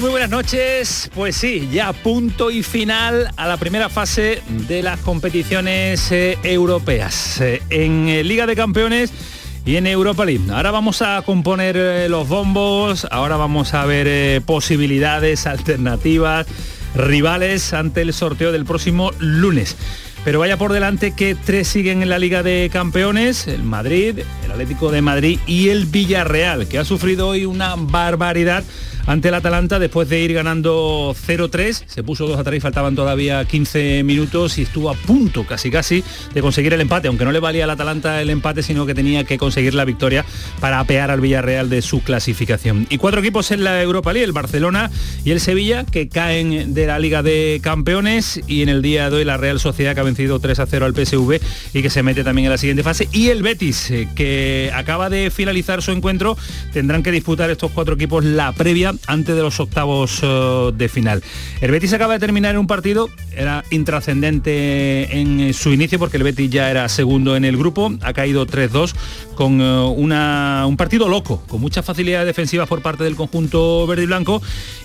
Muy buenas noches. Pues sí, ya punto y final a la primera fase de las competiciones eh, europeas. Eh, en eh, Liga de Campeones y en Europa League. Ahora vamos a componer los bombos, ahora vamos a ver posibilidades, alternativas, rivales ante el sorteo del próximo lunes. Pero vaya por delante que tres siguen en la Liga de Campeones, el Madrid, el Atlético de Madrid y el Villarreal, que ha sufrido hoy una barbaridad ante el Atalanta después de ir ganando 0-3. Se puso 2 a 3 y faltaban todavía 15 minutos y estuvo a punto casi casi de conseguir el empate, aunque no le valía al Atalanta el empate, sino que tenía que conseguir la victoria para apear al Villarreal de su clasificación. Y cuatro equipos en la Europa League, el Barcelona y el Sevilla, que caen de la Liga de Campeones y en el día de hoy la Real Sociedad que ha vencido 3 a 0 al PSV y que se mete también en la siguiente fase. Y el Betis, eh, que acaba de finalizar su encuentro, tendrán que disputar estos cuatro equipos la previa antes de los octavos eh, de final. El Betis acaba de terminar un partido, era intrascendente en su inicio porque el Betis ya era segundo en el grupo, ha caído 3-2 con eh, una, un partido loco, con muchas facilidades defensivas por parte del conjunto verde y blanco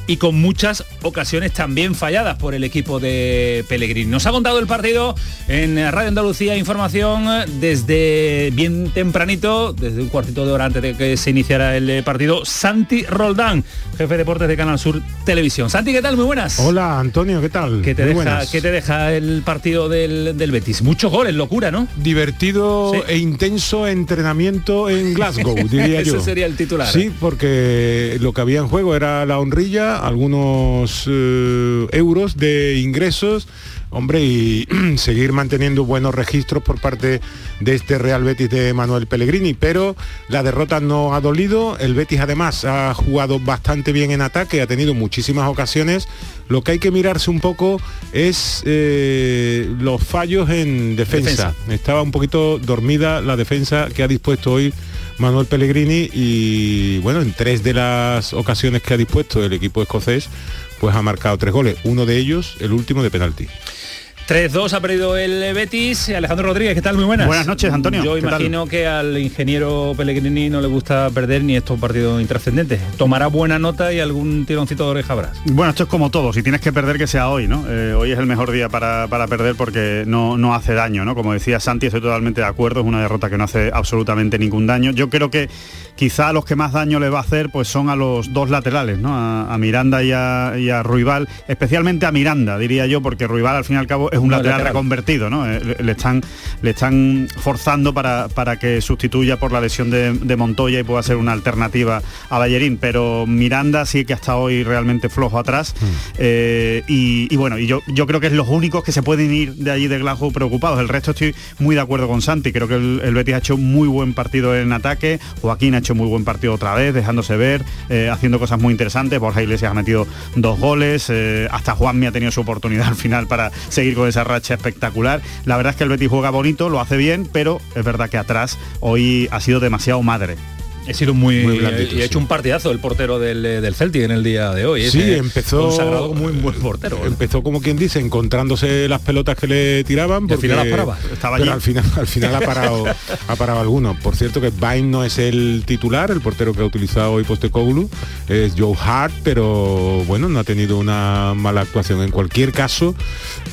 y con muchas ocasiones también falladas por el equipo de Pellegrini. Nos ha contado el partido en Radio Andalucía Información desde bien tempranito, desde un cuartito de hora antes de que se iniciara el partido, Santi Roldán, jefe de deportes de Canal Sur Televisión. Santi, ¿qué tal? Muy buenas. Hola, Antonio, ¿qué tal? ¿Qué te, deja, ¿qué te deja el partido del, Betis? Muchos goles, locura, ¿no? Divertido e intenso entrenamiento en Glasgow, diría yo. Ese sería el titular. Sí, ¿eh? porque lo que había en juego era la honrilla, algunos eh, euros de ingresos hombre, y seguir manteniendo buenos registros por parte de este Real Betis de Manuel Pellegrini, pero la derrota no ha dolido, el Betis además ha jugado bastante bien en ataque, ha tenido muchísimas ocasiones, lo que hay que mirarse un poco es eh, los fallos en defensa. Estaba un poquito dormida la defensa que ha dispuesto hoy Manuel Pellegrini y bueno, en tres de las ocasiones que ha dispuesto el equipo escocés, pues ha marcado tres goles, uno de ellos el último de penalti. 3-2 ha perdido el Betis. Alejandro Rodríguez, ¿qué tal? Muy buenas. Buenas noches, Antonio. Yo imagino que al ingeniero Pellegrini no le gusta perder ni estos partidos intrascendentes. Tomará buena nota y algún tironcito de oreja habrá. Bueno, esto es como todo. Si tienes que perder, que sea hoy, ¿no? Eh, hoy es el mejor día para, perder porque no, no hace daño, ¿no? Como decía Santi, estoy totalmente de acuerdo. Es una derrota que no hace absolutamente ningún daño. Yo creo que quizá a los que más daño le va a hacer pues son a los dos laterales, ¿no? A, Miranda y a, y a, Ruibal, especialmente a Miranda, diría yo, porque Ruibal al fin y al cabo es un lateral, reconvertido, ¿no? Eh, le, están, le están forzando para, para que sustituya por la lesión de, Montoya y pueda ser una alternativa a Ballerín, pero Miranda sí que ha estado hoy realmente flojo atrás mm. eh, y, bueno, y yo, yo creo que es los únicos que se pueden ir de allí de Glasgow preocupados. El resto estoy muy de acuerdo con Santi, creo que el, el Betis ha hecho muy buen partido en ataque, Joaquín ha hecho muy buen partido otra vez, dejándose ver, eh, haciendo cosas muy interesantes. Borja Iglesias ha metido dos goles, eh, hasta Juan me ha tenido su oportunidad al final para seguir con esa racha espectacular. La verdad es que el Betis juega bonito, lo hace bien, pero es verdad que atrás hoy ha sido demasiado madre. He sido muy, y ha hecho un partidazo el portero del, del Celtic en el día de hoy. Sí, empezó consagrado un buen portero. ¿eh? Empezó como quien dice, encontrándose las pelotas que le tiraban. Porque, al final las paraba. Estaba pero al final, al final ha parado, ha parado alguno. Por cierto que Bain no es el titular, el portero que ha utilizado hoy Postecoglou, es Joe Hart, pero bueno, no ha tenido una mala actuación. En cualquier caso,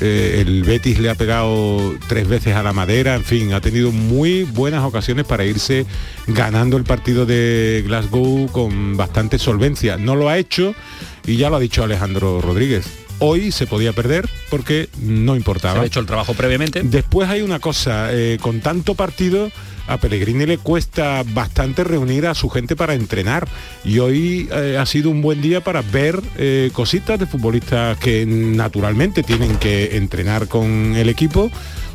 eh, el Betis le ha pegado tres veces a la madera, en fin, ha tenido muy buenas ocasiones para irse ganando el partido de Glasgow con bastante solvencia. No lo ha hecho y ya lo ha dicho Alejandro Rodríguez. Hoy se podía perder porque no importaba. Se ha hecho el trabajo previamente. Después hay una cosa, eh, con tanto partido a Pellegrini le cuesta bastante reunir a su gente para entrenar y hoy eh, ha sido un buen día para ver eh, cositas de futbolistas que naturalmente tienen que entrenar con el equipo.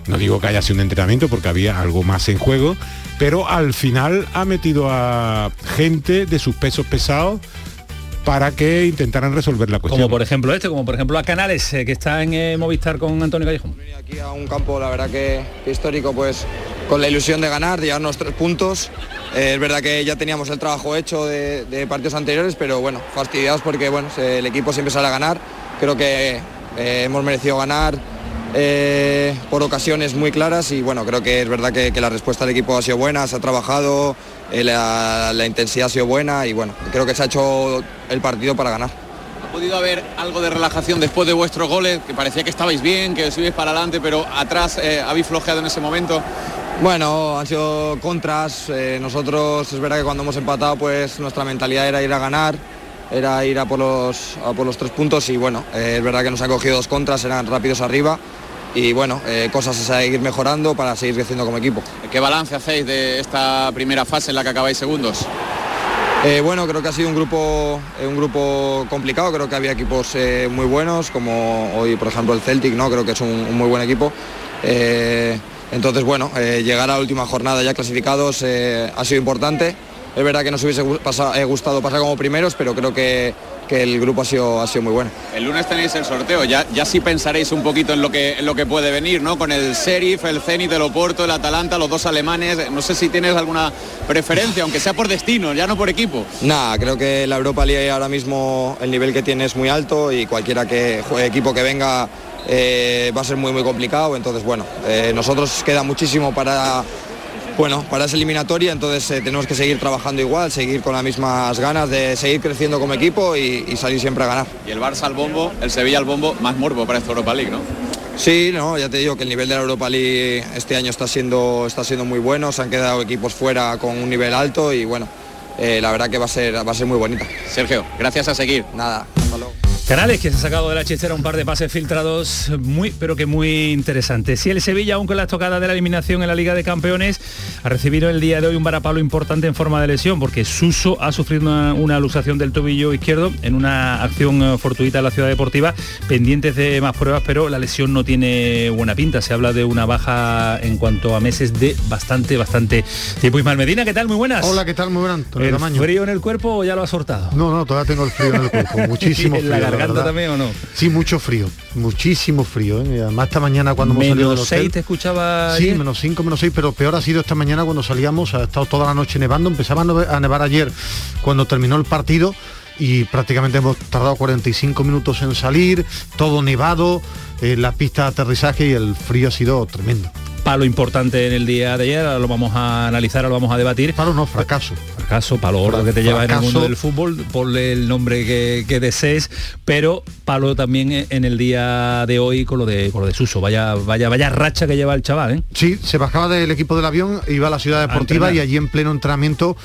No digo que haya sido un entrenamiento porque había algo más en juego, pero al final ha metido a gente de sus pesos pesados para que intentaran resolver la cuestión. Como por ejemplo este, como por ejemplo a Canales, eh, que está en eh, Movistar con Antonio Callejón. Aquí a un campo, la verdad que, histórico, pues con la ilusión de ganar, de llevarnos tres puntos. Eh, es verdad que ya teníamos el trabajo hecho de, partidos anteriores, pero bueno, fastidiados porque bueno, el equipo siempre sale a ganar. Creo que hemos merecido ganar por ocasiones muy claras y bueno, creo que es verdad que, que la respuesta del equipo ha sido buena, se ha trabajado, eh, la, intensidad ha sido buena y bueno, creo que se ha hecho el partido para ganar. ¿Ha podido haber algo de relajación después de vuestros goles? Que parecía que estabais bien, que os ibais para adelante, pero atrás eh, habéis flojeado en ese momento. Bueno, han sido contras. Eh, nosotros es verdad que cuando hemos empatado, pues nuestra mentalidad era ir a ganar, era ir a por los, a por los tres puntos y bueno, es verdad que nos han cogido dos contras, eran rápidos arriba y bueno, eh, cosas a seguir mejorando para seguir creciendo como equipo. ¿Qué balance hacéis de esta primera fase en la que acabáis segundos? Eh, bueno, creo que ha sido un grupo, eh, un grupo complicado, creo que había equipos muy buenos, como hoy por ejemplo el Celtic, ¿no? creo que es un, muy buen equipo. entonces bueno, llegar a la última jornada ya clasificados ha sido importante. Es verdad que nos hubiese gustado pasar como primeros, pero creo que, el grupo ha sido, ha sido muy bueno. El lunes tenéis el sorteo, ya, ya sí pensaréis un poquito en lo, que, lo que puede venir, ¿no? Con el Sheriff, el Zenit, el Oporto, el Atalanta, los dos alemanes. No sé si tienes alguna preferencia, aunque sea por destino, ya no por equipo. Nada, creo que la Europa League ahora mismo el nivel que tiene es muy alto y cualquiera que juegue equipo que venga eh, va a ser muy muy complicado. Entonces bueno, eh, nosotros queda muchísimo para bueno, para esa eliminatoria, entonces eh, tenemos que seguir trabajando igual, seguir con las mismas ganas de seguir creciendo como equipo y, salir siempre a ganar. Y el Barça al bombo, el Sevilla al bombo, más morbo para esta Europa League, ¿no? Sí, no, ya te digo que el nivel de la Europa League este año está siendo, está siendo muy bueno, se han quedado equipos fuera con un nivel alto y bueno, eh, la verdad que va a ser, va a ser muy bonita. Sergio, gracias a seguir. Nada, Canales que se ha sacado de la chistera un par de pases filtrados muy pero que muy interesantes. Si el Sevilla, aunque la tocada de la eliminación en la Liga de Campeones, ha recibido el día de hoy un varapalo importante en forma de lesión, porque Suso ha sufrido una, alusación del tobillo izquierdo en una acción eh, fortuita en la ciudad deportiva, pendientes de más pruebas, pero la lesión no tiene buena pinta. Se habla de una baja en cuanto a meses de bastante, bastante tiempo. Ismael Medina, ¿qué tal? Muy buenas. Hola, ¿qué tal? Muy buenas. ¿El frío en el cuerpo o ya lo has sortado? No, no, todavía tengo el frío en el cuerpo. Muchísimo frío también o no? Sí, mucho frío, muchísimo frío. ¿eh? Además esta mañana cuando hemos salido del hotel, 6 te escuchaba Sí, menos 5, menos 6, pero peor ha sido esta mañana cuando salíamos, ha estado toda la noche nevando, empezaba a nevar ayer cuando terminó el partido y prácticamente hemos tardado 45 minutos en salir, todo nevado, eh, la pista de aterrizaje y el frío ha sido tremendo palo importante en el día de ayer, ahora lo vamos a analizar, ahora lo vamos a debatir. Palo no, fracaso. Fracaso, palo gordo que te lleva en el mundo del fútbol, ponle el nombre que, desees, pero palo también en el día de hoy con lo de con lo de Suso. Vaya, vaya, vaya racha que lleva el chaval, ¿eh? Sí, se bajaba del equipo del avión, iba a la ciudad deportiva y allí en pleno entrenamiento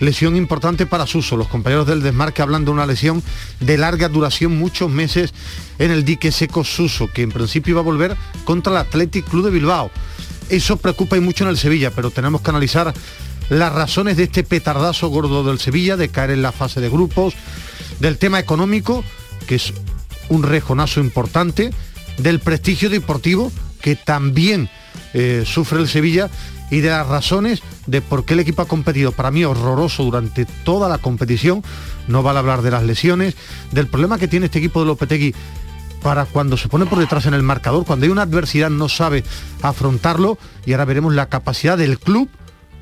lesión importante para Suso. Los compañeros del desmarque hablan de una lesión de larga duración, muchos meses en el dique seco Suso, que en principio iba a volver contra el Athletic Club de Bilbao. Eso preocupa y mucho en el Sevilla, pero tenemos que analizar las razones de este petardazo gordo del Sevilla, de caer en la fase de grupos, del tema económico, que es un rejonazo importante, del prestigio deportivo, que también eh, sufre el Sevilla, y de las razones de por qué el equipo ha competido, para mí horroroso durante toda la competición, no vale hablar de las lesiones, del problema que tiene este equipo de Lopetegui para cuando se pone por detrás en el marcador, cuando hay una adversidad no sabe afrontarlo y ahora veremos la capacidad del club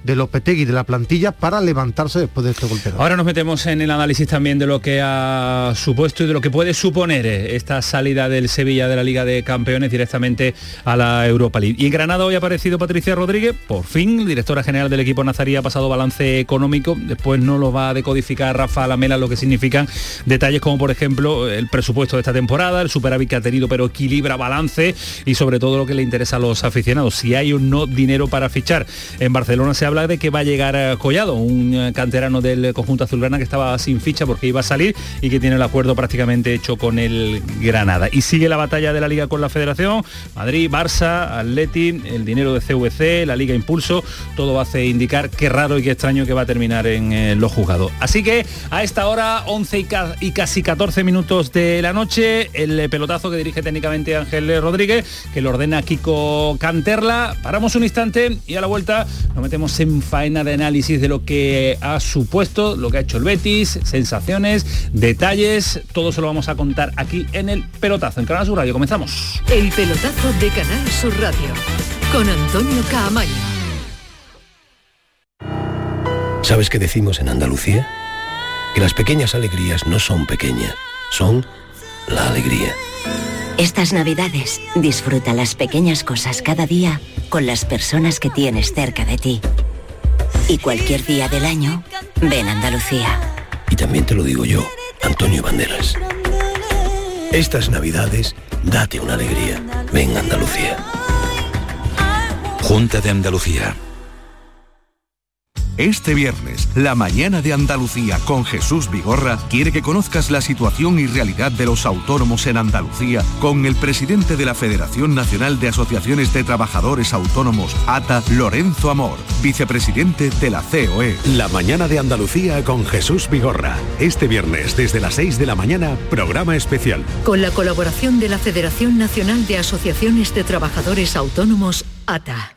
de Lopetegui de la plantilla para levantarse después de este golpe. Ahora nos metemos en el análisis también de lo que ha supuesto y de lo que puede suponer eh, esta salida del Sevilla de la Liga de Campeones directamente a la Europa League. Y en Granada hoy ha aparecido Patricia Rodríguez, por fin, directora general del equipo nazarí, ha pasado balance económico, después no lo va a decodificar Rafa Lamela lo que significan detalles como por ejemplo el presupuesto de esta temporada, el superávit que ha tenido pero equilibra balance y sobre todo lo que le interesa a los aficionados, si hay o no dinero para fichar. En Barcelona se ha habla de que va a llegar eh, Collado, un eh, canterano del conjunto azulgrana que estaba sin ficha porque iba a salir y que tiene el acuerdo prácticamente hecho con el Granada. Y sigue la batalla de la liga con la federación, Madrid, Barça, Atleti, el dinero de CVC, la liga Impulso, todo hace indicar qué raro y qué extraño que va a terminar en eh, los juzgados. Así que a esta hora, 11 y, casi 14 minutos de la noche, el pelotazo que dirige técnicamente Ángel Rodríguez, que lo ordena Kiko Canterla. Paramos un instante y a la vuelta nos metemos en faena de análisis de lo que ha supuesto, lo que ha hecho el Betis, sensaciones, detalles, todo se lo vamos a contar aquí en el pelotazo, en Canal Sur Radio. Comenzamos. El pelotazo de Canal Sur Radio con Antonio Caamaño. ¿Sabes qué decimos en Andalucía? Que las pequeñas alegrías no son pequeñas, son la alegría. Estas navidades disfruta las pequeñas cosas cada día con las personas que tienes cerca de ti. Y cualquier día del año, ven Andalucía. Y también te lo digo yo, Antonio Banderas. Estas navidades, date una alegría. Ven Andalucía. Junta de Andalucía. Este viernes, la mañana de Andalucía con Jesús Vigorra quiere que conozcas la situación y realidad de los autónomos en Andalucía con el presidente de la Federación Nacional de Asociaciones de Trabajadores Autónomos, ATA, Lorenzo Amor, vicepresidente de la COE. La mañana de Andalucía con Jesús Vigorra. Este viernes, desde las 6 de la mañana, programa especial. Con la colaboración de la Federación Nacional de Asociaciones de Trabajadores Autónomos, ATA.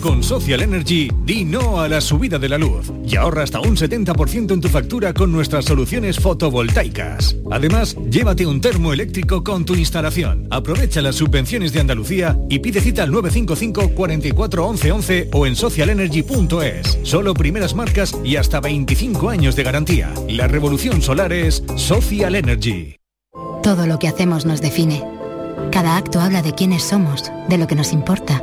Con Social Energy, di no a la subida de la luz y ahorra hasta un 70% en tu factura con nuestras soluciones fotovoltaicas. Además, llévate un termo eléctrico con tu instalación. Aprovecha las subvenciones de Andalucía y pide cita al 955 44 11 11 o en socialenergy.es. Solo primeras marcas y hasta 25 años de garantía. La revolución solar es Social Energy. Todo lo que hacemos nos define. Cada acto habla de quiénes somos, de lo que nos importa.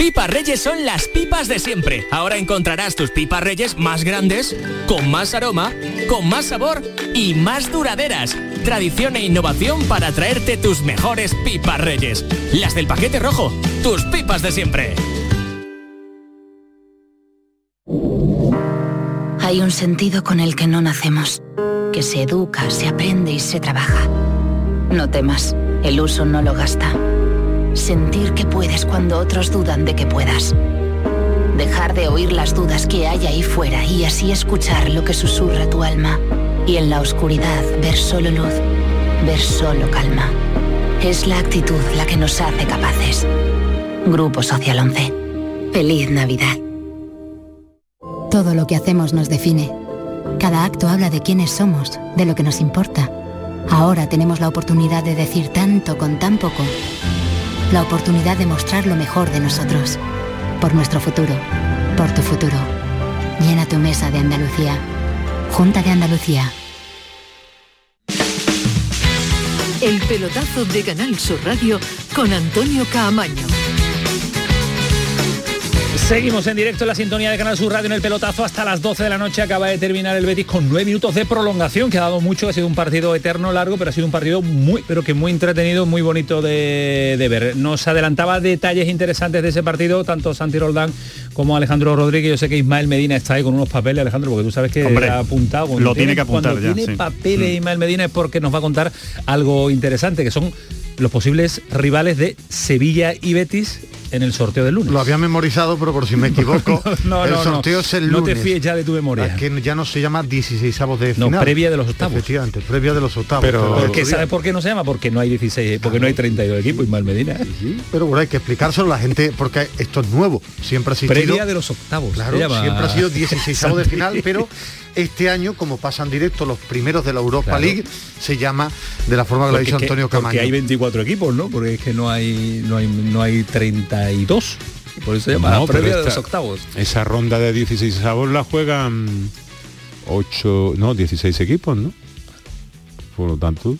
Pipas Reyes son las pipas de siempre. Ahora encontrarás tus pipas Reyes más grandes, con más aroma, con más sabor y más duraderas. Tradición e innovación para traerte tus mejores pipas Reyes. Las del paquete rojo, tus pipas de siempre. Hay un sentido con el que no nacemos, que se educa, se aprende y se trabaja. No temas, el uso no lo gasta. Sentir que puedes cuando otros dudan de que puedas. Dejar de oír las dudas que hay ahí fuera y así escuchar lo que susurra tu alma. Y en la oscuridad ver solo luz, ver solo calma. Es la actitud la que nos hace capaces. Grupo Social 11. Feliz Navidad. Todo lo que hacemos nos define. Cada acto habla de quiénes somos, de lo que nos importa. Ahora tenemos la oportunidad de decir tanto con tan poco la oportunidad de mostrar lo mejor de nosotros. Por nuestro futuro, por tu futuro. Llena tu mesa de Andalucía. Junta de Andalucía. El pelotazo de Canal Sur Radio con Antonio Caamaño. Seguimos en directo en la sintonía de Canal Sur Radio en el pelotazo hasta las 12 de la noche. Acaba de terminar el Betis con nueve minutos de prolongación, que ha dado mucho, ha sido un partido eterno, largo, pero ha sido un partido muy, pero que muy entretenido, muy bonito de, de ver. Nos adelantaba detalles interesantes de ese partido, tanto Santi Roldán como Alejandro Rodríguez. Yo sé que Ismael Medina está ahí con unos papeles, Alejandro, porque tú sabes que Hombre, ha apuntado. Cuando lo tiene que apuntar cuando ya, tiene sí. papeles Mm. Ismael Medina es porque nos va a contar algo interesante, que son los posibles rivales de Sevilla y Betis en el sorteo del lunes. Lo había memorizado, pero por si me equivoco, No, el no, no. sorteo es el No lunes. te fíes ya de tu memoria. Es que ya no se llama 16 avos de No, final. previa de los octavos. Efectivamente, previa de los octavos. Pero, Pero, ¿qué ¿sabes por qué no se llama? Porque no hay 16, porque no hay 32 equipos, Ismael Medina. pero bueno, hay que explicárselo a la gente porque esto es nuevo. Siempre ha existido. Previa de los octavos. Claro, siempre ha sido 16 avos de final, pero este año, como pasan directo los primeros de la Europa Claro. League, se llama de la forma que lo ha dicho Antonio Camaño. porque hay 24 equipos, ¿no? Porque es que no hay no hay no hay 32. Por eso se llama No, la previa pero de los esta- octavos. Esa ronda de 16 avos la juegan 8, no, 16 equipos, ¿no? Por lo tanto...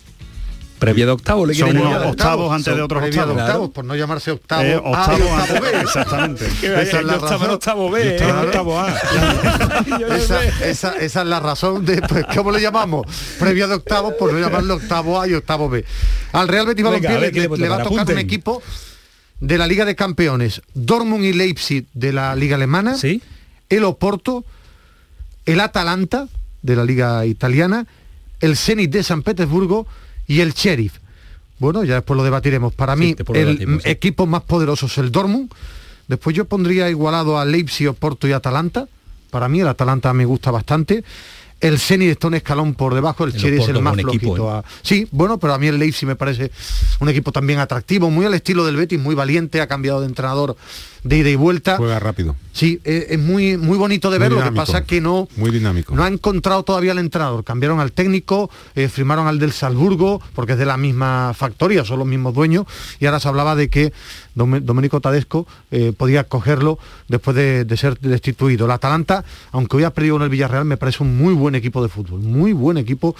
Previa de octavos, le Son quieren unos llamar. octavos antes Son de otros previa de octavos. octavos, por no llamarse octavo Eh, A octavo antes- B. exactamente. Esa es la razón. octavo B, ¿eh? octavo A. esa, es la razón de, pues, ¿cómo le llamamos? Previa de octavos, por no llamarlo octavo A y octavo B. Al Real Betis Balompié a le, le va a tocar, un equipo de la Liga de Campeones, Dortmund y Leipzig de la Liga Alemana, el Oporto, el Atalanta de la Liga Italiana, el Zenit de San Petersburgo y el Sheriff. Bueno, ya después lo debatiremos. Para mí, el debatimos, equipo más poderoso es el Dortmund. Después yo pondría igualado a Leipzig, Oporto y Atalanta. Para mí el Atalanta me gusta bastante. El Zenit está un escalón por debajo, el, El Sheriff es el más buen equipo, flojito. ¿eh? a- Sí, bueno, pero a mí el Leipzig me parece un equipo también atractivo, muy al estilo del Betis, muy valiente, ha cambiado de entrenador de ida y vuelta. Juega rápido. Sí, eh, es muy, muy bonito de Muy ver, lo que pasa que no, Muy dinámico. no ha encontrado todavía el entrenador. Cambiaron al técnico, eh, firmaron al del Salzburgo, porque es de la misma factoría, son los mismos dueños, y ahora se hablaba de que Domenico Tadesco eh, podía cogerlo después de, de ser destituido. El Atalanta, aunque hoy ha perdido en el Villarreal, me parece un muy buen equipo de fútbol, muy buen equipo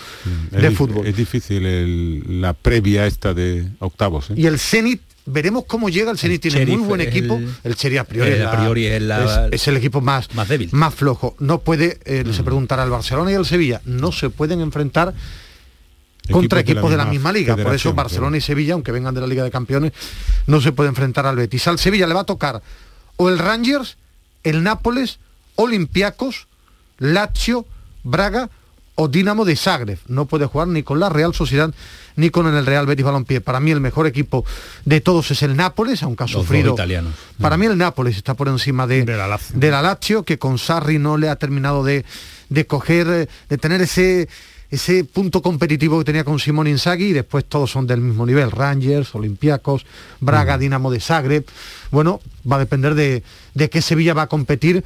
Es de fútbol. Es difícil el- la previa esta de octavos. ¿eh? Y el Zenit, veremos cómo llega, el Zenit tiene muy buen es equipo, el- el, a priori, el es a la- priori es la- es- es el equipo más, más débil. más flojo. No puede, eh, se preguntará al Barcelona y al Sevilla, no se pueden enfrentar contra equipos de la, misma liga. Por eso Barcelona y Sevilla, aunque vengan de la Liga de Campeones, no se puede enfrentar al Betis. Al Sevilla le va a tocar o el Rangers, el Nápoles, Olympiacos, Lazio, Braga o Dinamo de Zagreb. No puede jugar ni con la Real Sociedad ni con el Real Betis Balompié. Para mí el mejor equipo de todos es el Nápoles, aunque ha Los sufrido. italianos. Para mí el Nápoles está por encima de, De la Lazio. de la Lazio, que con Sarri no le ha terminado de, de coger, eh, de tener ese ese punto competitivo que tenía con Simón Inzaghi y después todos son del mismo nivel, Rangers, Olympiacos, Braga, Dinamo de Zagreb. Bueno, va a depender de, de qué Sevilla va a competir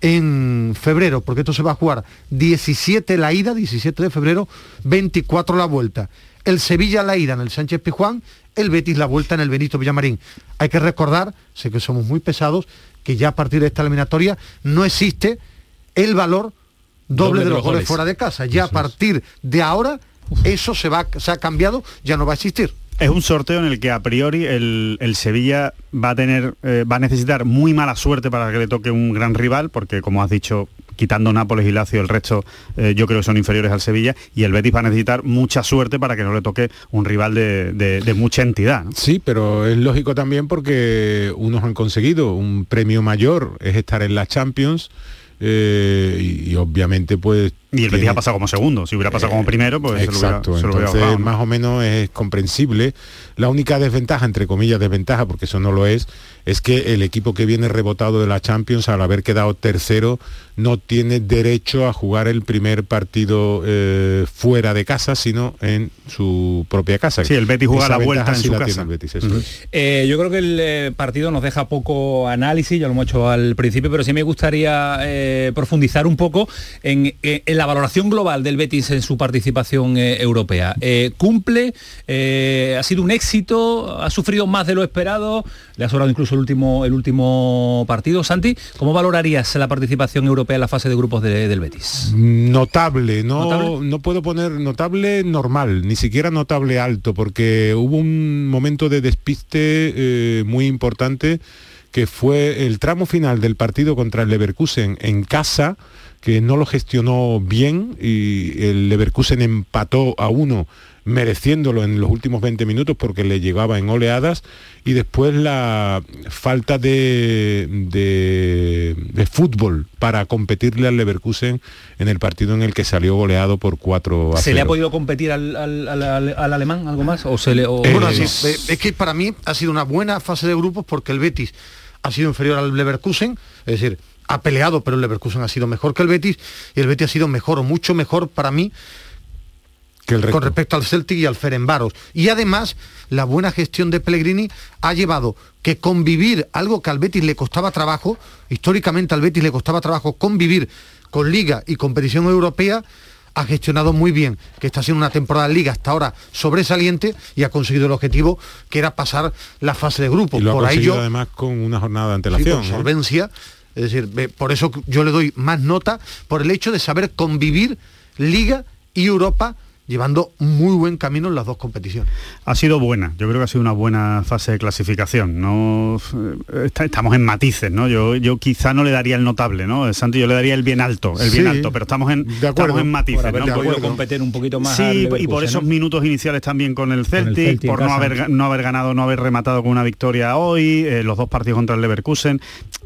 en febrero, porque esto se va a jugar 17 la ida, 17 de febrero, 24 la vuelta. El Sevilla la ida en el Sánchez Pijuán, el Betis la vuelta en el Benito Villamarín. Hay que recordar, sé que somos muy pesados, que ya a partir de esta eliminatoria no existe el valor doble, de los goles fuera de casa. Ya a partir de ahora eso se va se ha cambiado, ya no va a existir. Es un sorteo en el que a priori el, el Sevilla va a tener, eh, va a necesitar muy mala suerte para que le toque un gran rival, porque como has dicho, quitando Nápoles y Lazio, el resto eh, yo creo que son inferiores al Sevilla, y el Betis va a necesitar mucha suerte para que no le toque un rival de, de- de mucha entidad. ¿no? Sí, pero es lógico también porque unos han conseguido un premio mayor, es estar en la Champions, eh, y, y obviamente pues... Y el Betis tiene- ha pasado como segundo, si hubiera pasado como primero, pues se lo hubiera- Exacto, se lo hubiera más o menos es comprensible. La única desventaja, entre comillas desventaja, porque eso no lo es, es que el equipo que viene rebotado de la Champions, al haber quedado tercero, no tiene derecho a jugar el primer partido eh, fuera de casa, sino en su propia casa. Sí, el Betis juega Esa la vuelta en sí su la casa. tiene el Betis, eso es. Eh, yo creo que el eh, partido nos deja poco análisis, ya lo hemos hecho al principio, pero sí me gustaría eh, profundizar un poco en, eh, el la valoración global del Betis en su participación eh, europea. Eh, ¿Cumple? Eh, ¿Ha sido un éxito? ¿Ha sufrido más de lo esperado? Le ha sobrado incluso el último, el último partido. Santi, ¿cómo valorarías la participación europea en la fase de grupos de- del Betis? Notable, no, ¿Notable? no puedo poner notable normal, ni siquiera notable alto, porque hubo un momento de despiste muy importante que fue el tramo final del partido contra el Leverkusen en casa, que no lo gestionó bien y el Leverkusen empató a uno mereciéndolo en los últimos 20 minutos porque le llegaba en oleadas y después la falta de, de, de fútbol para competirle al Leverkusen en el partido en el que salió goleado por 4 a ¿Se le ha 0. podido competir al, al- al- al- al alemán algo más? ¿O se le, o- Bueno, así, eh, es que para mí ha sido una buena fase de grupos porque el Betis ha sido inferior al Leverkusen, es decir, ha peleado, pero el Leverkusen ha sido mejor que el Betis y el Betis ha sido mejor o mucho mejor para mí con respecto al Celtic y al Ferenbaros. Y además, la buena gestión de Pellegrini ha llevado que convivir, algo que al Betis le costaba trabajo, históricamente al Betis le costaba trabajo convivir con Liga y competición europea, ha gestionado muy bien, que está siendo una temporada de Liga hasta ahora sobresaliente y ha conseguido el objetivo que era pasar la fase de grupo. Y lo ha Por conseguido ello, además con una jornada de Sí, antelación. ¿eh? Es decir, por eso yo le doy más nota por el hecho de saber convivir Liga y Europa llevando muy buen camino en las dos competiciones. Ha sido buena, yo creo que ha sido una buena fase de clasificación. No eh, está- estamos en matices, ¿no? Yo, yo quizá no le daría el notable, ¿no? Santi, yo le daría el bien alto, el bien alto, pero estamos en, de acuerdo. estamos en matices, Por haber ¿no? podido competir un poquito más al Sí, y por esos ¿no? minutos iniciales también con el Celtic, por no haber, no haber ganado, no haber rematado con una victoria hoy, eh, los dos partidos contra el Leverkusen.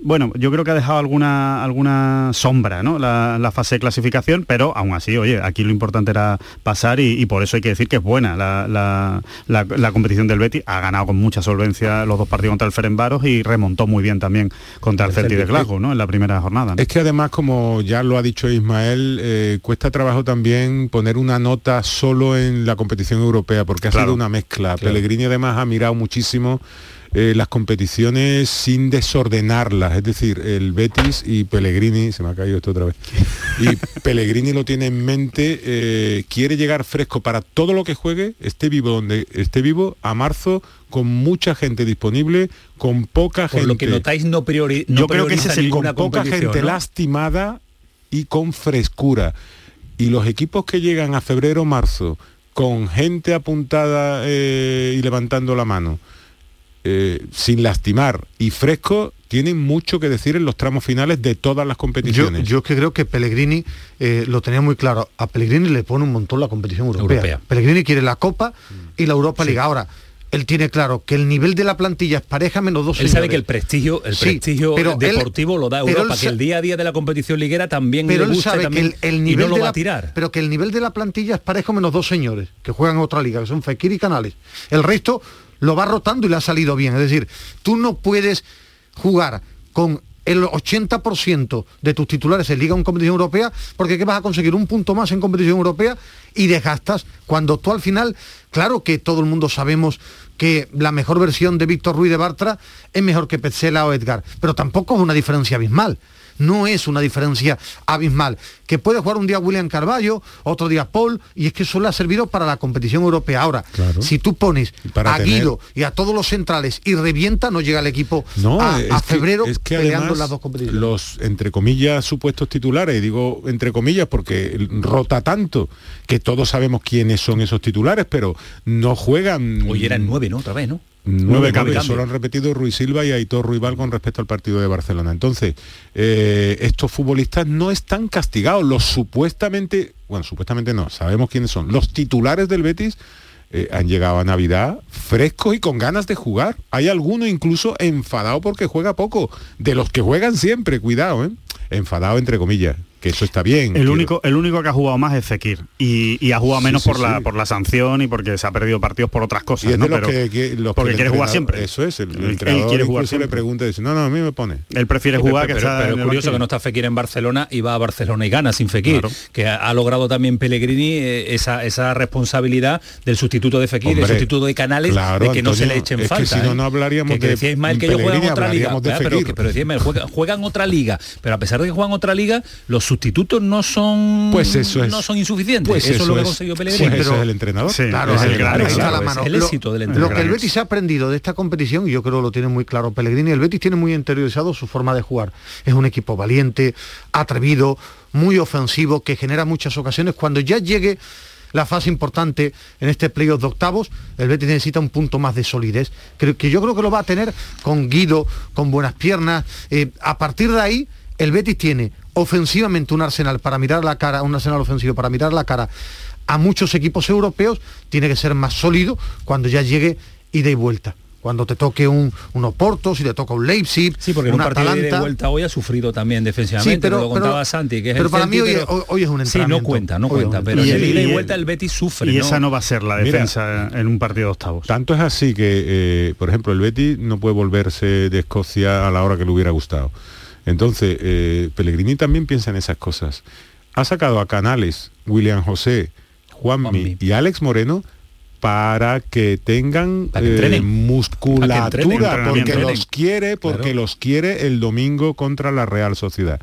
Bueno, yo creo que ha dejado alguna, alguna sombra, ¿no? La, la fase de clasificación, pero aún así, oye, aquí lo importante era pasar y, y por eso hay que decir que es buena la, la- la- la competición del Betis. Ha ganado con mucha solvencia los dos partidos contra el Ferenbaros y remontó muy bien también contra el, El Celtic de. Glasgow, ¿no? En la primera jornada. ¿no? Es que además, como ya lo ha dicho Ismael, eh, cuesta trabajo también poner una nota solo en la competición europea, porque ha Claro. sido una mezcla. Claro. Pellegrini además ha mirado muchísimo eh, las competiciones sin desordenarlas, es decir, el Betis y Pellegrini, se me ha caído esto otra vez, y Pellegrini lo tiene en mente, eh, quiere llegar fresco para todo lo que juegue, esté vivo donde esté vivo, a marzo, con mucha gente disponible, con poca Por gente. lo que notáis no, priori, no Yo creo que ese es el con poca gente ¿no? lastimada y con frescura. Y los equipos que llegan a febrero marzo con gente apuntada eh, y levantando la mano, eh, sin lastimar y fresco, tienen mucho que decir en los tramos finales de todas las competiciones. yo es que creo que Pellegrini eh, lo tenía muy claro. A Pellegrini le pone un montón la competición europea. Europea. Pellegrini quiere la Copa y la Europa Liga. Ahora, él tiene claro que el nivel de la plantilla es pareja menos dos Él sabe que el prestigio, el Sí, prestigio pero él- deportivo lo da Europa, él que el día a día de la competición liguera también pero le él gusta sabe también, que el, el y nivel no lo de va la, a tirar. pero que el nivel de la plantilla es parejo menos dos señores que juegan en otra liga que son Fekir y Canales el resto lo va rotando y le ha salido bien es decir tú no puedes jugar con el 80% de tus titulares en Liga en competición europea, porque ¿qué vas a conseguir? Un punto más en competición europea y desgastas cuando tú al final, claro que todo el mundo sabemos que la mejor versión de Víctor Ruiz de Bartra es mejor que Petzela o Edgar, pero tampoco es una diferencia abismal. No es una diferencia abismal. Que puede jugar un día William Carballo, otro día Paul, y es que eso le ha servido para la competición europea. Ahora, si tú pones para a tener- Guido y a todos los centrales y revienta, no llega el equipo No, a, es a que- febrero es que peleando las dos competiciones. los entre comillas supuestos titulares, y digo entre comillas porque rota tanto que todos sabemos quiénes son esos titulares, pero no juegan. Hoy eran nueve, ¿no? Otra vez, ¿no? Nueve, cambios. Solo han repetido Ruiz Silva y Aitor Ruibal con respecto al partido de Barcelona. Entonces, eh, estos futbolistas no están castigados. Los supuestamente, bueno, supuestamente no, sabemos quiénes son. Los titulares del Betis eh, han llegado a Navidad frescos y con ganas de jugar. Hay alguno incluso enfadado porque juega poco. De los que juegan siempre, cuidado, ¿eh? Enfadado entre comillas, que eso está bien. El único, el único que ha jugado más es Fekir y, y ha jugado menos sí, por, la, sí. por la sanción y porque se ha perdido partidos por otras Y cosas. es ¿no? de los Pero- que, que- los que porque quiere jugar entrenador- siempre. Eso es, el, el Él- él entrenador quiere jugar siempre. le pregunta y dice, no, no, a mí me pone. Él prefiere Sí, jugar pero, que pero- curioso banquillo. que no está Fekir en Barcelona y va a Barcelona y gana sin Fekir, Claro. que ha, ha logrado también Pellegrini eh, esa, esa responsabilidad del sustituto de Fekir, Hombre, el sustituto de Canales, claro, de que no se le echen es que falta. si no, ¿eh? no hablaríamos que, de decía Ismael que ellos juegan otra liga, ¿verdad? pero, decía Ismael, juegan, juegan otra liga, pero a pesar de que juegan otra liga, los sustitutos no son Pues eso es. no son insuficientes. Pues eso, es lo que consiguió Pues Pellegrini. eso es el entrenador. Sí, Claro, es el el gran claro, está éxito. a la mano. el Lo- éxito del Lo entrenador. que el Betis ha aprendido de esta competición, y yo creo que lo tiene muy claro Pellegrini, el Betis tiene muy interiorizado su forma de jugar. Es un equipo valiente, atrevido, muy ofensivo, que genera muchas ocasiones. Cuando ya llegue la fase importante en este playoff de octavos, el Betis necesita un punto más de solidez, que, que yo creo que lo va a tener con Guido, con buenas piernas. Eh, a partir de ahí, el Betis tiene ofensivamente un arsenal para mirar la cara, un arsenal ofensivo para mirar la cara a muchos equipos europeos, tiene que ser más sólido cuando ya llegue ida y vuelta. Cuando te toque un, un Oporto, si te toca un Leipzig, Sí, porque un un partido de ida y Atalanta. vuelta hoy ha sufrido también defensivamente, Sí, pero- lo contaba pero- Santi, que es pero el para mí hoy- pero- hoy- es un Sí, no entrenamiento. cuenta, no Hoy cuenta, pero Y- el ida y y- vuelta el Betis sufre, Y ¿no? esa no va a ser la Mira. defensa en un partido de octavos. Tanto es así que, eh, por ejemplo, el Betis no puede volverse de Escocia a la hora que le hubiera gustado. Entonces, eh, Pellegrini también piensa en esas cosas. Ha sacado a Canales, William José, Juanmi, y Alex Moreno para que tengan Para que eh, musculatura, que entrenen, porque los quiere, porque Claro. los quiere el domingo contra la Real Sociedad.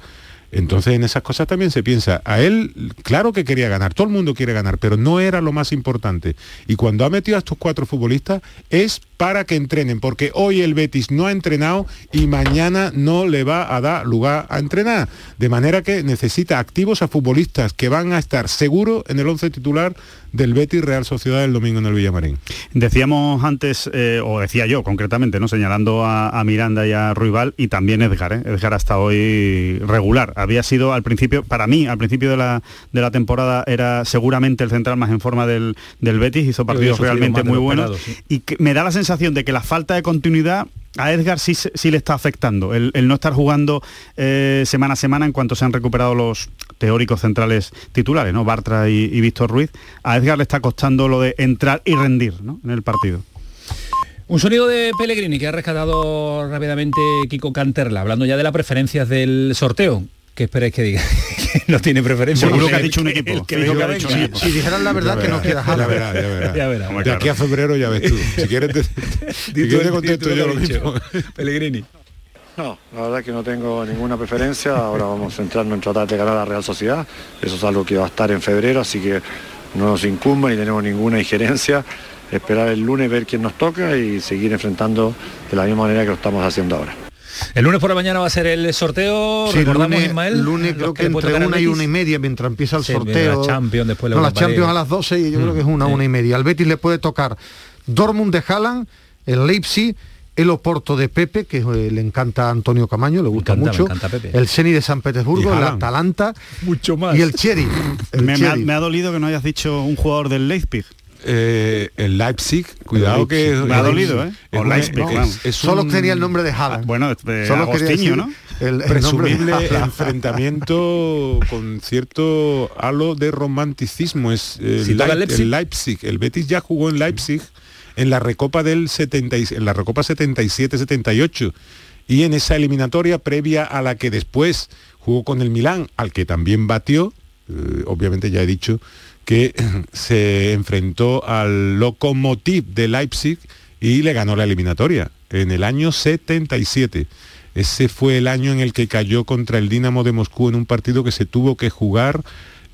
Entonces en esas cosas también se piensa. A él, claro que quería ganar, todo el mundo quiere ganar, pero no era lo más importante. Y cuando ha metido a estos cuatro futbolistas es para que entrenen, porque hoy el Betis no ha entrenado y mañana no le va a dar lugar a entrenar. De manera que necesita activos a futbolistas que van a estar seguros en el once titular del Betis Real Sociedad el domingo en el Villamarín. Decíamos antes, eh, o decía yo concretamente, ¿no? señalando a, a Miranda y a Ruibal y también Edgar. ¿eh? Edgar hasta hoy regular. Había sido al principio, para mí, al principio de la, de la temporada era seguramente el central más en forma del, del Betis, hizo partidos realmente muy buenos. sí. Y que me da la sensación de que la falta de continuidad a Edgar sí, sí le está afectando. El, el no estar jugando eh, semana a semana en cuanto se han recuperado los teóricos centrales titulares, ¿no? Bartra y, y Víctor Ruiz. A Edgar le está costando lo de entrar y rendir ¿no? en el partido. Un sonido de Pellegrini que ha rescatado rápidamente Kiko Canterla, hablando ya de las preferencias del sorteo. ¿Qué esperáis que diga? Que no tiene preferencia. Seguro que ha dicho un equipo. que Fijo dijo que ha que dicho venga. un equipo. Si dijeran la verdad Ya que no quieras ya hablar. verás, ya verás. Ya verás. Hombre, De aquí a febrero ya ves tú. Si quieres te, si quieres te contesto yo lo mismo. Pellegrini. No, la verdad que no tengo ninguna preferencia. Ahora vamos centrarnos en tratar de ganar a la Real Sociedad. Eso es algo que va a estar en febrero, así que no nos incumbe ni tenemos ninguna injerencia. Esperar el lunes, ver quién nos toca y seguir enfrentando de la misma manera que lo estamos haciendo ahora. El lunes por la mañana va a ser el sorteo. Sí, Recordamos, lunes, Ismael. lunes creo que entre una y una y media mientras empieza el Sí, sorteo. la Champions, después la no, la Europa Champions a las 12 y yo creo que es una, sí. una y media. Al Betis le puede tocar Dortmund de Haaland, el Leipzig, el Oporto de Pepe, que eh, le encanta a Antonio Camaño, le gusta encanta, mucho, encanta Pepe. el Ceni de San Petersburgo, el. Atalanta Mucho más. y el Cherry. El Me, me ha, Cherry. me ha dolido que no hayas dicho un jugador del Leipzig. Eh, el Leipzig, cuidado El que. Me ha dolido, ¿eh? es O un- Leipzig, es- Solo un tenía el nombre de Ah, Haaland. bueno, de Solo quería Agostinho, decir ¿no? El, presumible enfrentamiento con cierto halo de romanticismo es el, Si toca Leip- Leipzig. el Leipzig. El Betis ya jugó en Leipzig en la recopa del 70 y- en la recopa 77-78 y en esa eliminatoria previa a la que después jugó con el Milán, al que también batió, eh, obviamente ya he dicho que se enfrentó al Lokomotiv de Leipzig y le ganó la eliminatoria en el año 77. Ese fue el año en el que cayó contra el Dinamo de Moscú en un partido que se tuvo que jugar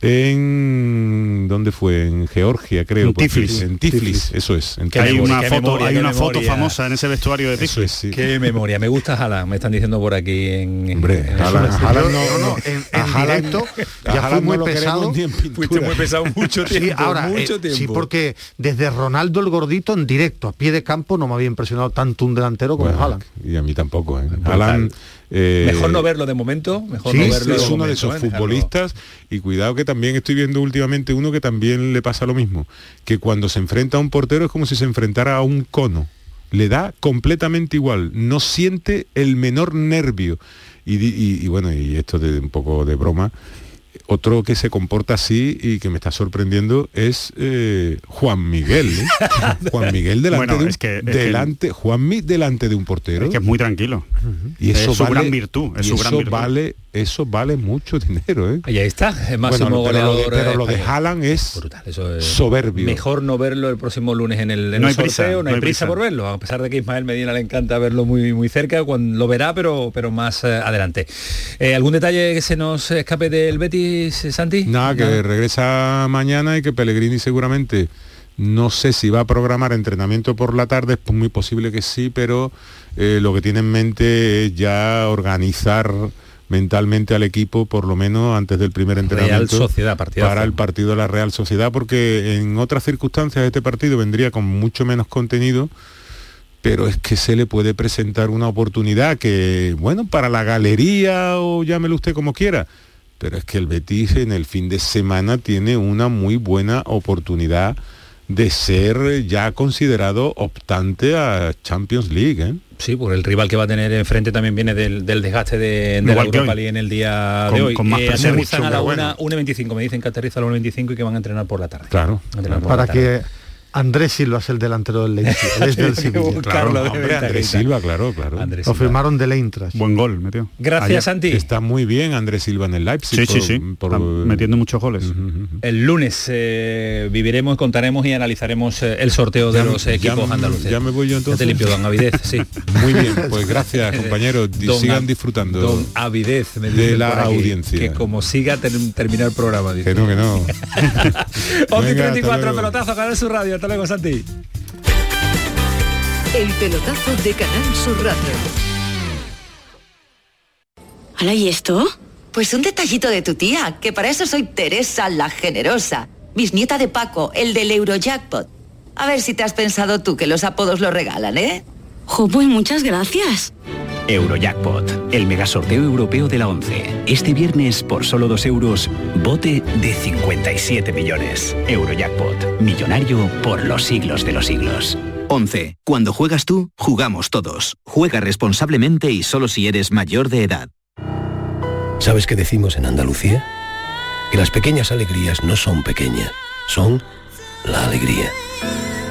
en ¿dónde fue? En Georgia, creo. En porque- Tiflis. En Tiflis, eso es. en Que hay Tiflis. una qué foto, memoria, hay una foto memoria. famosa en ese vestuario de Eso Tiflis. es, sí. Qué memoria. Me gusta Haaland, me están diciendo por aquí en... Hombre, en- Haaland- Haaland no- no, no, no. en, A en Haaland- directo a ya fue Haaland muy no pesado. Fuiste muy pesado mucho tiempo, Sí, ahora, mucho eh, tiempo. sí, porque desde Ronaldo el gordito en directo, a pie de campo, no me había impresionado tanto un delantero como Bueno, Haaland. Y a mí tampoco. ¿eh? Haaland, eh, Mejor no verlo de momento, mejor Sí, no es, verlo es uno de esos ¿eh? Futbolistas y cuidado que también estoy viendo últimamente uno que también le pasa lo mismo, que cuando se enfrenta a un portero es como si se enfrentara a un cono, le da completamente igual, no siente el menor nervio y- y bueno, y esto de un poco de broma, otro que se comporta así y que me está sorprendiendo es eh, Juan Miguel. ¿eh? Juan Miguel delante Bueno, de un, es que- es que- delante, Juanmi delante de un portero. Es que es muy tranquilo. y eso es su vale, gran virtud. Es y su gran eso virtud. vale, eso vale mucho dinero, ¿eh? Y ahí está, el máximo Bueno, pero lo de- goleador. pero lo de español. Haaland es Brutal, eso es soberbio. Mejor no verlo el próximo lunes en el, en No el hay prisa, sorteo, no hay, prisa, por verlo, a pesar de que Ismael Medina le encanta verlo muy muy cerca, cuando lo verá, pero pero más eh, adelante. Eh, ¿Algún detalle que se nos escape del Betis, Santi? Nada, que regresa mañana y que Pellegrini seguramente, no sé si va a programar entrenamiento por la tarde, es muy posible que sí, pero eh, lo que tiene en mente es ya organizar mentalmente al equipo, por lo menos antes del primer entrenamiento, Sociedad, partidazo. para el partido de la Real Sociedad, porque en otras circunstancias este partido vendría con mucho menos contenido, pero es que se le puede presentar una oportunidad que, bueno, para la galería o llámelo usted como quiera, pero es que el Betis en el fin de semana tiene una muy buena oportunidad de ser ya considerado optante a Champions League. ¿eh? Sí, porque el rival que va a tener enfrente también viene del, del desgaste de, de la Europa. League en el día Con- de hoy. con más Eh, presión. aterrizan a la Mucho, una- bueno. 1.25, me dicen que aterriza a la 1.25 y que van a entrenar por la tarde. Claro. Por Para la tarde. que Andrés Silva es el delantero del Leipzig, él es del Sevilla. Hombre, ventaja Andrés. Silva, claro, claro. Andrés Lo Silva. firmaron del Eintracht. Buen gol metió. Gracias, Ayer. Santi. Está muy bien Andrés Silva en el Leipzig. Sí, sí, por- sí. por- Está metiendo muchos goles. El lunes eh, viviremos, contaremos y analizaremos eh, el sorteo de Ya- los equipos ya- andaluces. ya me voy yo Ya te entonces. limpio, don Avidez, sí. Muy bien, pues gracias compañeros, sigan disfrutando Don Avidez, me de la aquí, audiencia. Que como siga ter- terminar el programa, dice. Que no, que no. 11 y Venga, 34, hasta luego. pelotazo, Canal Sur Radio. Hasta luego, Santi. El pelotazo de Canal Sur Radio. ¿Hala y esto? Pues un detallito de tu tía, que para eso soy Teresa la Generosa, bisnieta de Paco, el del Eurojackpot. A ver si te has pensado tú que los apodos lo regalan, ¿eh? Jo, pues muchas gracias. Eurojackpot, el megasorteo europeo de la 11. Este viernes, por solo 2 euros, bote de 57 millones. Eurojackpot, millonario por los siglos de los siglos. 11. Cuando juegas tú, jugamos todos. Juega responsablemente y solo si eres mayor de edad. ¿Sabes qué decimos en Andalucía? Que las pequeñas alegrías no son pequeñas, son la alegría.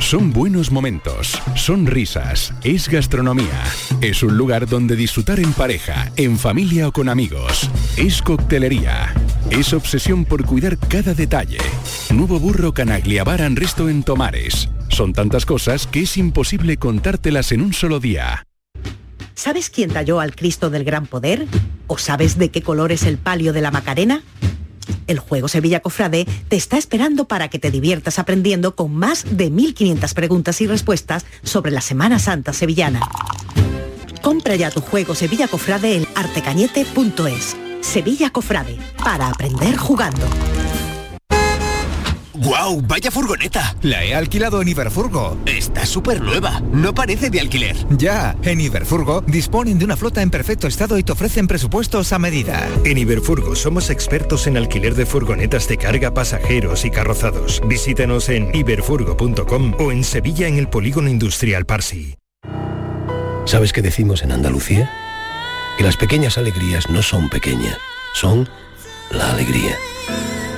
Son buenos momentos, son risas, es gastronomía. Es un lugar donde disfrutar en pareja, en familia o con amigos. Es coctelería. Es obsesión por cuidar cada detalle. Nuevo burro Canaglia Bar and Resto en Tomares. Son tantas cosas que es imposible contártelas en un solo día. ¿Sabes quién talló al Cristo del Gran Poder? ¿O sabes de qué color es el palio de la Macarena? El juego Sevilla Cofrade te está esperando para que te diviertas aprendiendo con más de 1500 preguntas y respuestas sobre la Semana Santa sevillana. Compra ya tu juego Sevilla Cofrade en artecañete.es. Sevilla Cofrade, para aprender jugando. ¡Guau! ¡Vaya furgoneta! La he alquilado en Iberfurgo. Está súper nueva. No parece de alquiler. Ya, en Iberfurgo disponen de una flota en perfecto estado y te ofrecen presupuestos a medida. En Iberfurgo somos expertos en alquiler de furgonetas de carga, pasajeros y carrozados. Visítanos en iberfurgo.com o en Sevilla en el Polígono Industrial Parsi. ¿Sabes qué decimos en Andalucía? Que las pequeñas alegrías no son pequeñas, son la alegría.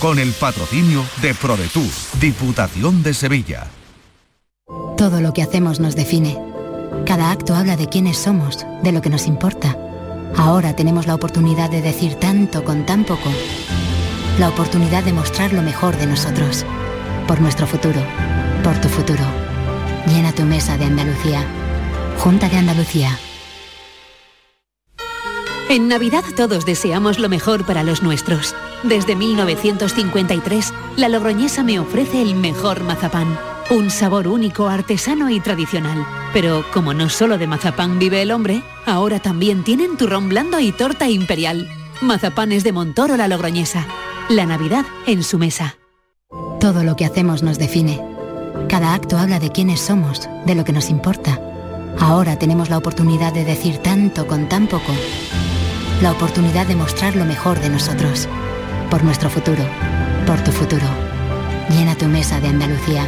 Con el patrocinio de ProDetour, Diputación de Sevilla. Todo lo que hacemos nos define. Cada acto habla de quiénes somos, de lo que nos importa. Ahora tenemos la oportunidad de decir tanto con tan poco. La oportunidad de mostrar lo mejor de nosotros. Por nuestro futuro. Por tu futuro. Llena tu mesa de Andalucía. Junta de Andalucía. En Navidad todos deseamos lo mejor para los nuestros. Desde 1953, la Logroñesa me ofrece el mejor mazapán. Un sabor único, artesano y tradicional. Pero como no solo de mazapán vive el hombre, ahora también tienen turrón blando y torta imperial. Mazapanes de Montoro la Logroñesa. La Navidad en su mesa. Todo lo que hacemos nos define. Cada acto habla de quiénes somos, de lo que nos importa. Ahora tenemos la oportunidad de decir tanto con tan poco. La oportunidad de mostrar lo mejor de nosotros. Por nuestro futuro. Por tu futuro. Llena tu mesa de Andalucía.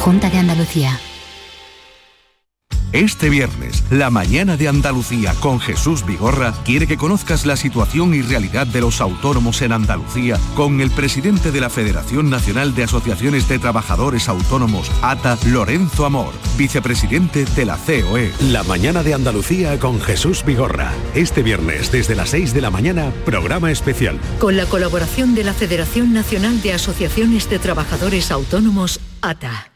Junta de Andalucía. Este viernes, la mañana de Andalucía con Jesús Vigorra quiere que conozcas la situación y realidad de los autónomos en Andalucía con el presidente de la Federación Nacional de Asociaciones de Trabajadores Autónomos, ATA, Lorenzo Amor, vicepresidente de la COE. La mañana de Andalucía con Jesús Vigorra. Este viernes desde las 6 de la mañana, programa especial. Con la colaboración de la Federación Nacional de Asociaciones de Trabajadores Autónomos, ATA.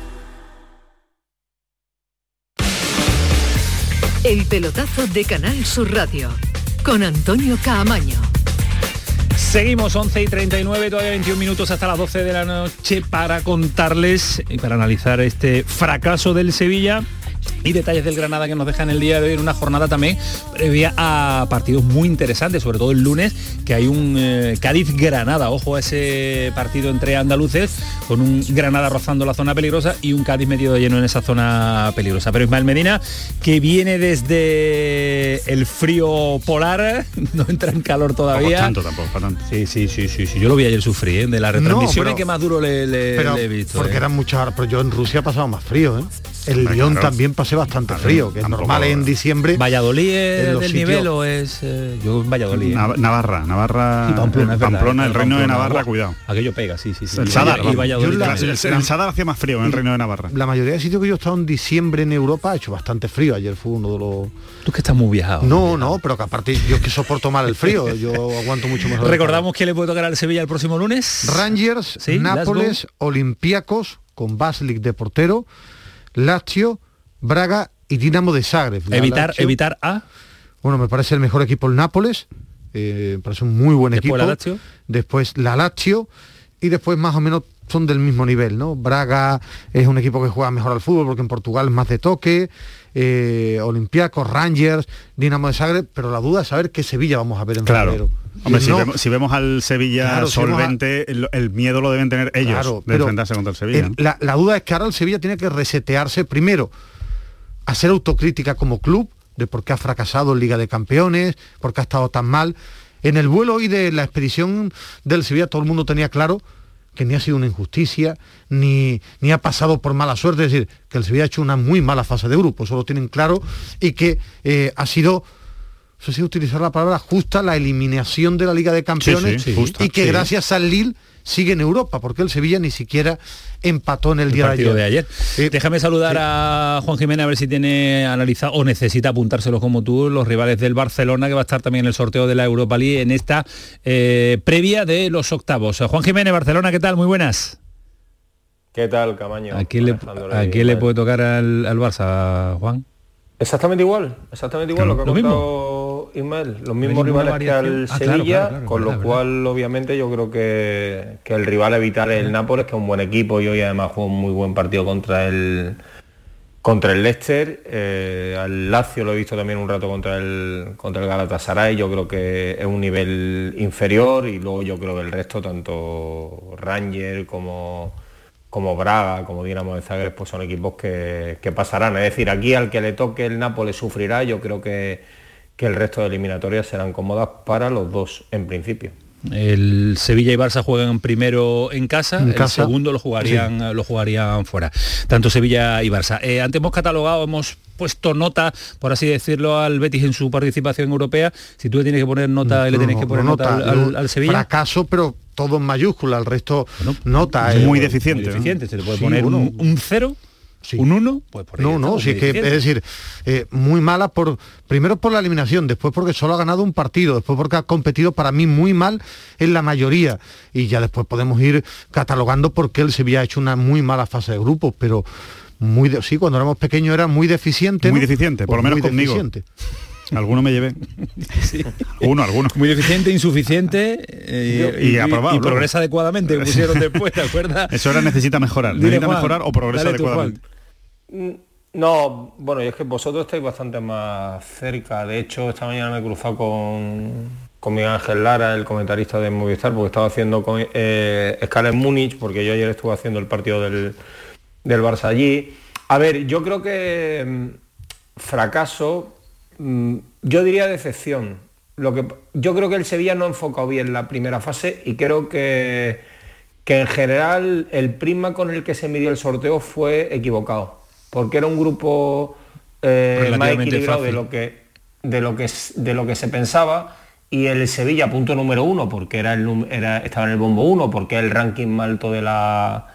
El pelotazo de Canal Sur Radio con Antonio Caamaño. Seguimos 11 y 39, todavía 21 minutos hasta las 12 de la noche para contarles y para analizar este fracaso del Sevilla y detalles del Granada que nos dejan el día de hoy en una jornada también previa a partidos muy interesantes, sobre todo el lunes, que hay un eh, Cádiz-Granada, ojo a ese partido entre andaluces, con un Granada rozando la zona peligrosa y un Cádiz metido lleno en esa zona peligrosa. Pero Ismael Medina, que viene desde el frío polar, no entra en calor todavía. tanto tampoco, tanto. Sí, sí, sí, sí, sí, yo lo vi ayer sufrir, ¿eh? de la retransmisión que más duro le, le- Pero le he visto. porque ¿eh? eran muchas pero yo en Rusia he pasado más frío, ¿eh? El Hombre, Lyon claro. también pasé bastante frío, que es normal en diciembre. ¿Valladolid en es los del sitios- nivel o es...? eh, yo en Valladolid. Nav- Navarra, Navarra, Pamplona, es verdad, Pamplona, el el reino de Navarra, cuidado. Aquello pega, sí, sí, sí. El Y Sadar, y. Valladolid la- el, el Sadar hacía más frío en el reino de Navarra. La mayoría de sitios que yo he estado en diciembre en Europa ha hecho bastante frío. Ayer fue uno de los... Tú que estás muy viajado. No, no, pero que aparte yo es que soporto mal el frío. Yo aguanto mucho mejor. el Recordamos que le puede tocar al Sevilla el próximo lunes. Rangers, Sí, Nápoles, Olympiacos, con Baslik de portero, Lazio, Braga y Dinamo de Zagreb. La Evitar, Lazio- evitar a... Bueno, me parece el mejor equipo el Nápoles, eh, me parece un muy buen Después equipo. la Lazio. Después la Lazio y después más o menos son del mismo nivel, ¿no? Braga es un equipo que juega mejor al fútbol porque en Portugal es más de toque, eh, Olympiacos, Rangers, Dinamo de Zagreb, pero la duda es saber qué Sevilla vamos a ver en Claro. febrero. Hombre, si, no- vemos, si vemos al Sevilla Claro, si vemos a- solvente, el, el miedo lo deben tener ellos Claro, de enfrentarse contra el Sevilla. el- la, la duda es que ahora el Sevilla tiene que resetearse primero, hacer autocrítica como club de por qué ha fracasado en Liga de Campeones, por qué ha estado tan mal. En el vuelo hoy de la expedición del Sevilla todo el mundo tenía claro que ni ha sido una injusticia, ni, ni ha pasado por mala suerte, es decir, que el Sevilla ha hecho una muy mala fase de grupo, eso lo tienen claro, y que eh, ha sido no sé si utilizar la palabra justa la eliminación de la Liga de Campeones sí, y que sí. gracias al Lille sigue en Europa, porque el Sevilla ni siquiera empató en el, día de ayer. Déjame saludar a Juan Jiménez a ver si tiene analizado o necesita apuntárselos como tú, los rivales del Barcelona, que va a estar también en el sorteo de la Europa League en esta eh, previa de los octavos. Juan Jiménez, Barcelona, ¿qué tal? Muy buenas. ¿Qué tal, Camaño? ¿A quién, le, le, puede tocar al, al Barça, Juan? Exactamente igual, exactamente igual lo que ha contado Los mismos rivales que al ah, Sevilla, con lo cual obviamente yo creo que, el rival a evitar es el Nápoles, que es un buen equipo y hoy además jugó un muy buen partido contra el contra el Leicester, eh, al Lazio lo he visto también un rato contra el contra el Galatasaray, yo creo que es un nivel inferior y luego yo creo que el resto, tanto Ranger como como Braga, como Dinamo de Zagreb, pues son equipos que, pasarán. Es decir, aquí al que le toque el Nápoles sufrirá, yo creo que, que el resto de eliminatorias serán cómodas para los dos en principio. El Sevilla y Barça juegan primero en casa, el segundo lo jugarían, lo jugarían fuera. Tanto Sevilla y Barça. Eh, antes hemos catalogado, hemos puesto nota, por así decirlo, al Betis en su participación europea. Si tú le tienes que poner nota, le tienes que poner nota, al, Sevilla. Fracaso, pero todo en mayúscula, el resto nota. Es muy deficiente. deficiente. Se le puede poner un cero. ¿Un 1? Pues no, no, sí, que, es decir, eh, muy mala por primero por la eliminación, después porque solo ha ganado un partido, después porque ha competido para mí muy mal en la mayoría. Y ya después podemos ir catalogando porque él se había hecho una muy mala fase de grupos, pero muy sí, cuando éramos pequeños era muy deficiente. Muy deficiente, por lo pues menos conmigo. Deficiente. Alguno me llevé. Uno, algunos. Muy deficiente, insuficiente eh, y, y, progresa adecuadamente, pusieron después, ¿te acuerdas? Eso ahora necesita mejorar. necesita mejorar o progresa adecuadamente. Mm, no, bueno, y es que vosotros estáis bastante más cerca. De hecho, esta mañana me he cruzado con, con Miguel Ángel Lara, el comentarista de Movistar, porque estaba haciendo con, eh, escala en Múnich, porque yo ayer estuve haciendo el partido del, del Barça allí. A ver, yo creo que mm, fracaso, mm, yo diría decepción. Lo que, yo creo que el Sevilla no ha enfocado bien la primera fase y creo que, que en general el prisma con el que se midió el sorteo fue equivocado porque era un grupo eh, más equilibrado de lo, que, de, lo que, de lo que se pensaba y el Sevilla punto número uno porque era el, era, estaba en el bombo uno porque es el ranking más alto de la,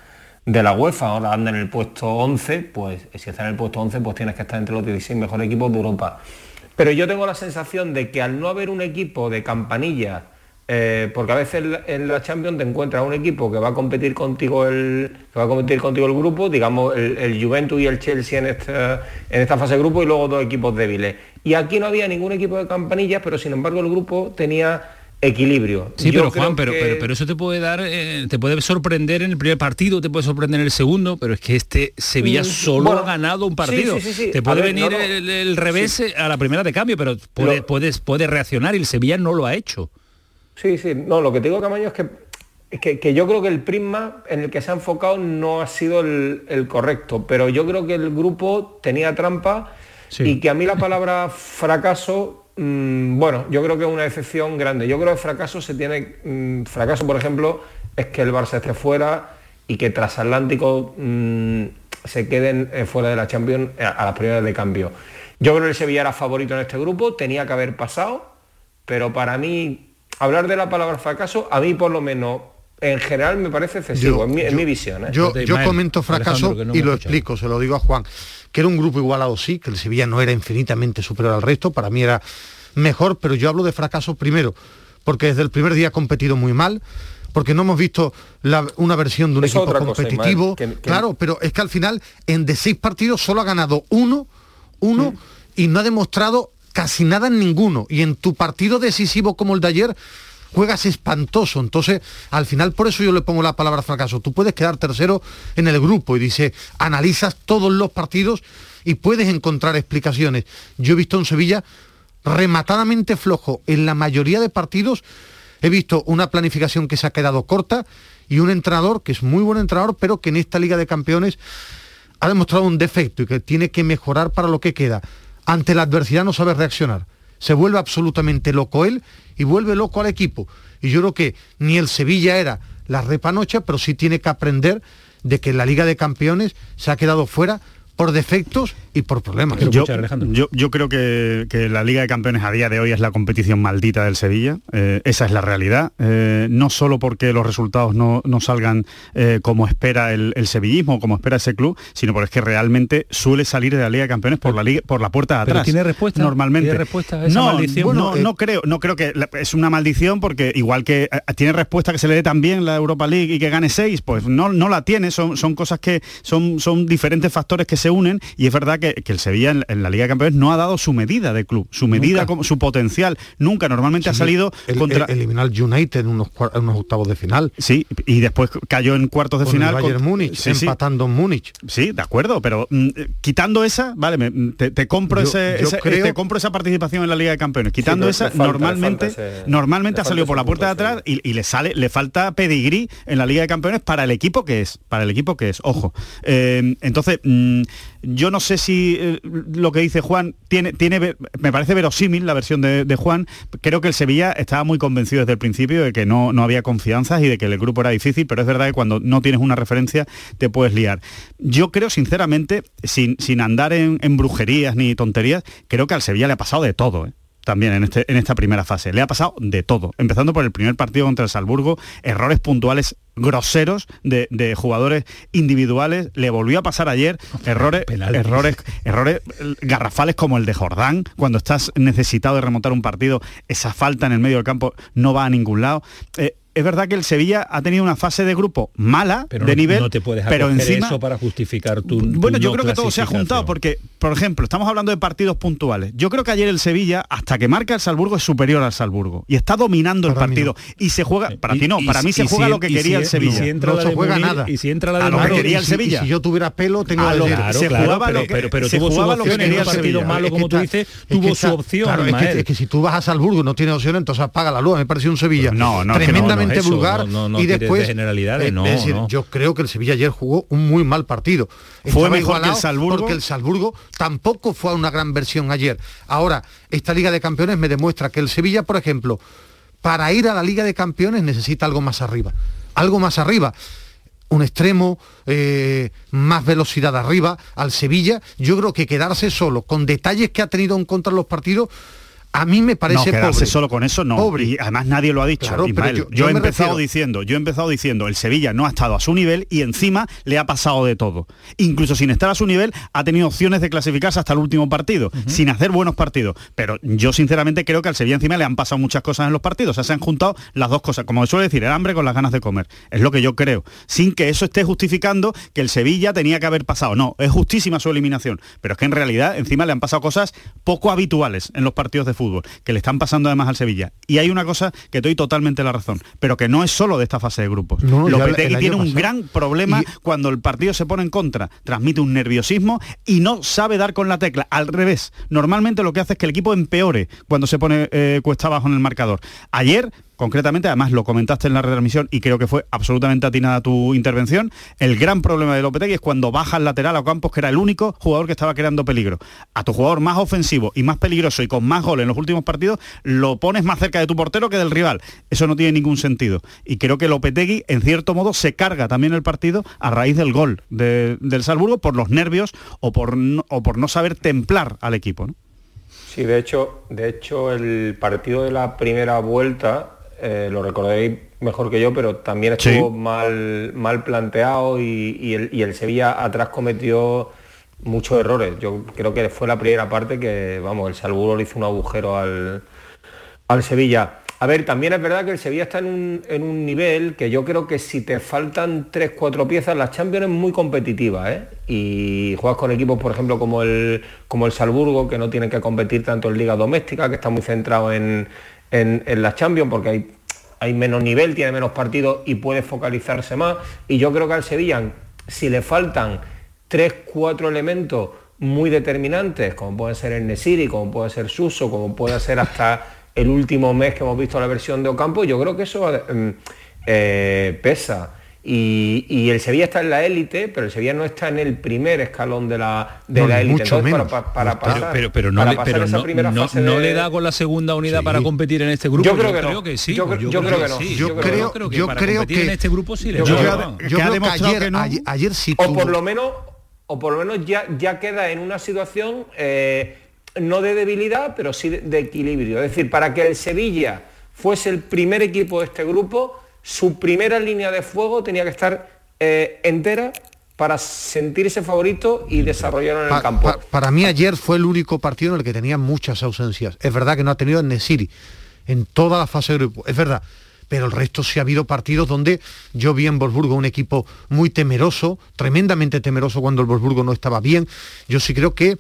de la UEFA, ahora anda en el puesto 11, pues si está en el puesto 11 pues tienes que estar entre los 16 mejores equipos de Europa. Pero yo tengo la sensación de que al no haber un equipo de campanilla eh, porque a veces en la Champions te encuentras un equipo que va a competir contigo el que va a competir contigo el grupo, digamos el, Juventus y el Chelsea en esta, en esta fase de grupo y luego dos equipos débiles. Y aquí no había ningún equipo de campanillas, pero sin embargo el grupo tenía equilibrio. Sí, pero Juan, pero, pero, eso te puede dar, eh, te puede sorprender en el primer partido, te puede sorprender en el segundo, pero es que este Sevilla mm, solo ha ganado un partido. te puede venir El, revés a la primera de cambio, pero puede, puedes, puede reaccionar y el Sevilla no lo ha hecho. Sí, sí, no, lo que te digo, Camaño, es que, que, yo creo que el prisma en el que se ha enfocado no ha sido el, correcto, pero yo creo que el grupo tenía trampa y que a mí la palabra fracaso, mm, bueno, yo creo que es una excepción grande. Yo creo que fracaso se tiene, mm, fracaso por ejemplo, es que el Barça esté fuera y que Transatlántico mm, se queden eh, fuera de la Champions a, a las primeras de cambio. Yo creo que el Sevilla era favorito en este grupo, tenía que haber pasado, pero para mí hablar de la palabra fracaso, a mí por lo menos en general me parece excesivo, en, mi, visión. ¿eh? Yo, comento fracaso y lo explico, se lo digo a Juan, que era un grupo igualado sí, que el Sevilla no era infinitamente superior al resto, para mí era mejor, pero yo hablo de fracaso primero, porque desde el primer día ha competido muy mal, porque no hemos visto una versión de un equipo competitivo. Claro, pero es que al final en de seis partidos solo ha ganado uno, uno, mm. y no ha demostrado casi nada en ninguno. Y en tu partido decisivo como el de ayer, juegas espantoso. Entonces, al final, por eso yo le pongo la palabra fracaso. Tú puedes quedar tercero en el grupo y dice, analizas todos los partidos y puedes encontrar explicaciones. Yo he visto en Sevilla rematadamente flojo en la mayoría de partidos. He visto una planificación que se ha quedado corta y un entrenador que es muy buen entrenador, pero que en esta Liga de Campeones ha demostrado un defecto y que tiene que mejorar para lo que queda ante la adversidad no sabe reaccionar. Se vuelve absolutamente loco él y vuelve loco al equipo. Y yo creo que ni el Sevilla era la repanocha, pero sí tiene que aprender de que la Liga de Campeones se ha quedado fuera por defectos y por problemas. Yo, yo, yo creo que, que, la Liga de Campeones a día de hoy es la competición maldita del Sevilla. Eh, esa es la realidad. Eh, no solo porque los resultados no, no salgan eh, como espera el, el, sevillismo, como espera ese club, sino porque es que realmente suele salir de la Liga de Campeones por la liga, por la puerta de atrás. ¿Tiene respuesta? Normalmente. ¿Tiene respuesta a esa no, maldición? Bueno, no, no creo, no creo que es una maldición porque igual que tiene respuesta que se le dé también la Europa League y que gane seis, pues no, no la tiene. Son, son cosas que son, son diferentes factores que se unen y es verdad que, que el Sevilla en, en, la Liga de Campeones no ha dado su medida de club, su medida, como, su potencial. Nunca, normalmente sí, ha salido el, contra... El, eliminar United en unos, en unos, octavos de final. Sí, y después cayó en cuartos de con final. El Bayern con... Múnich, sí, empatando en Múnich. Sí, de acuerdo, pero mm, quitando esa, vale, me, te, te, compro yo, ese, yo ese creo... te compro esa participación en la Liga de Campeones. Quitando esa, falta, normalmente, ese, normalmente ha salido por la puerta de atrás y, y, le sale, le falta pedigrí en la Liga de Campeones para el equipo que es, para el equipo que es, ojo. Eh, entonces, mmm, yo no sé si eh, lo que dice Juan tiene, me parece verosímil la versión de, Juan. Creo que el Sevilla estaba muy convencido desde el principio de que no, no había confianzas y de que el grupo era difícil, pero es verdad que cuando no tienes una referencia te puedes liar. Yo creo, sinceramente, sin, sin andar en, en brujerías ni tonterías, creo que al Sevilla le ha pasado de todo. ¿eh? También en, este, en esta primera fase. Le ha pasado de todo, empezando por el primer partido contra el Salzburgo, errores puntuales groseros de, de, jugadores individuales. Le volvió a pasar ayer errores, errores, errores garrafales como el de Jordán, cuando estás necesitado de remontar un partido, esa falta en el medio del campo no va a ningún lado. Eh, es verdad que el Sevilla ha tenido una fase de grupo mala pero de no, nivel, no te puedes pero encima eso para justificar tu, tu bueno, yo no creo que todo se ha juntado porque, por ejemplo, estamos hablando de partidos puntuales. Yo creo que ayer el Sevilla, hasta que marca el Salzburgo, es superior al Salzburgo y está dominando para el partido no. y se juega. Para y, ti no, para mí se juega si, lo que quería si, el Sevilla. Y si entra no la se juega nada. Y si entra la de a lo que quería el Sevilla. si yo tuviera pelo, tengo a lo, claro, se jugaba pero, lo que, pero, pero se tuvo jugaba su lo que quería el partido Sevilla. malo, como tú dices, tuvo su opción. Es que, si tú vas a Salzburgo y no tienes opción, entonces apaga la luz. Me pareció un Sevilla no, no, tremendamente vulgar no, no, y después de generalidades, no, es decir, yo creo que el Sevilla ayer jugó un muy mal partido. Fue Estaba mejor que el Salzburgo porque el Salzburgo tampoco fue una gran versión ayer. Ahora, esta Liga de Campeones me demuestra que el Sevilla, por ejemplo, para ir a la Liga de Campeones necesita algo más arriba. Algo más arriba un extremo, eh, más velocidad arriba, al Sevilla, yo creo que quedarse solo, con detalles que ha tenido en contra los partidos, a mí me parece no, quedarse pobre. solo con eso no. Pobre. y además nadie lo ha dicho Claro, Ismael. yo- yo, yo he empezado refiero- diciendo yo he empezado diciendo el Sevilla no ha estado a su nivel y encima le ha pasado de todo. Incluso sin estar a su nivel ha tenido opciones de clasificarse hasta el último partido sin hacer buenos partidos. Pero yo sinceramente creo que al Sevilla encima le han pasado muchas cosas en los partidos. O sea, se han juntado las dos cosas. Como suele decir el hambre con las ganas de comer. Es lo que yo creo. Sin que eso esté justificando que el Sevilla tenía que haber pasado. No es justísima su eliminación. Pero es que en realidad encima le han pasado cosas poco habituales en los partidos de fútbol que le están pasando además al Sevilla. Y hay una cosa que doy totalmente la razón, pero que no es solo de esta fase de grupos. No, Lopetegui tiene un pasado. gran problema Y- cuando el partido se pone en contra, transmite un nerviosismo y no sabe dar con la tecla. Al revés, normalmente lo que hace es que el equipo empeore cuando se pone eh, cuesta abajo en el marcador. Ayer concretamente, además lo comentaste en la retransmisión y creo que fue absolutamente atinada tu intervención, el gran problema de Lopetegui es cuando baja al lateral a Campos, que era el único jugador que estaba creando peligro. A tu jugador más ofensivo y más peligroso y con más goles en los últimos partidos, lo pones más cerca de tu portero que del rival. Eso no tiene ningún sentido. Y creo que Lopetegui, en cierto modo, se carga también el partido a raíz del gol de- del Salzburgo por los nervios o por no, o por no saber templar al equipo. Sí, de hecho, de hecho el partido de la primera vuelta eh, lo recordaréis mejor que yo, pero también estuvo Sí. mal, mal planteado y, y el, y el Sevilla atrás cometió muchos errores. Yo creo que fue la primera parte que, vamos, el Salzburgo le hizo un agujero al, al Sevilla. A ver, también es verdad que el Sevilla está en un, en un nivel que yo creo que si te faltan 3-4 piezas, la Champions es muy competitiva, ¿eh? Y juegas con equipos, por ejemplo, como el, como el Salzburgo, que no tienen que competir tanto en liga doméstica, que está muy centrado en, en, en la Champions, porque hay, hay menos nivel, tiene menos partidos y puede focalizarse más. Y yo creo que al Sevilla, si le faltan 3-4 elementos muy determinantes, como puede ser el Nesiri, como puede ser Suso, como puede ser hasta el último mes que hemos visto la versión de Ocampo, yo creo que eso mm, eh, pesa. Y, y el Sevilla está en la élite, pero el Sevilla no está en el primer escalón de la, de No, la élite. mucho Entonces, menos. para, para No, pasar, Pero, pero, pero no, para le, pasar pero esa no, primera no- fase no de- le da con la segunda unidad Sí. para competir en este grupo. Yo creo que no. que sí. Yo- pues yo creo que no. sí. Yo Yo creo, que yo para creo competir que en este grupo sí le yo da. creo yo creo que ayer, que no. ayer, ayer sí O por lo menos o por lo menos ya, ya queda en una situación eh, no de debilidad, pero sí de, equilibrio. Es decir, para que el Sevilla fuese el primer equipo de este grupo, su primera línea de fuego tenía que estar eh, entera para sentirse favorito y desarrollarlo en el campo. para mí ayer fue el único partido en el que tenía muchas ausencias. Es verdad que no ha tenido en Nesiri en toda la fase de grupo, es verdad. Pero el resto sí ha habido partidos donde yo vi en Wolfsburgo un equipo muy temeroso, tremendamente temeroso cuando el Wolfsburgo no estaba bien. Yo sí creo que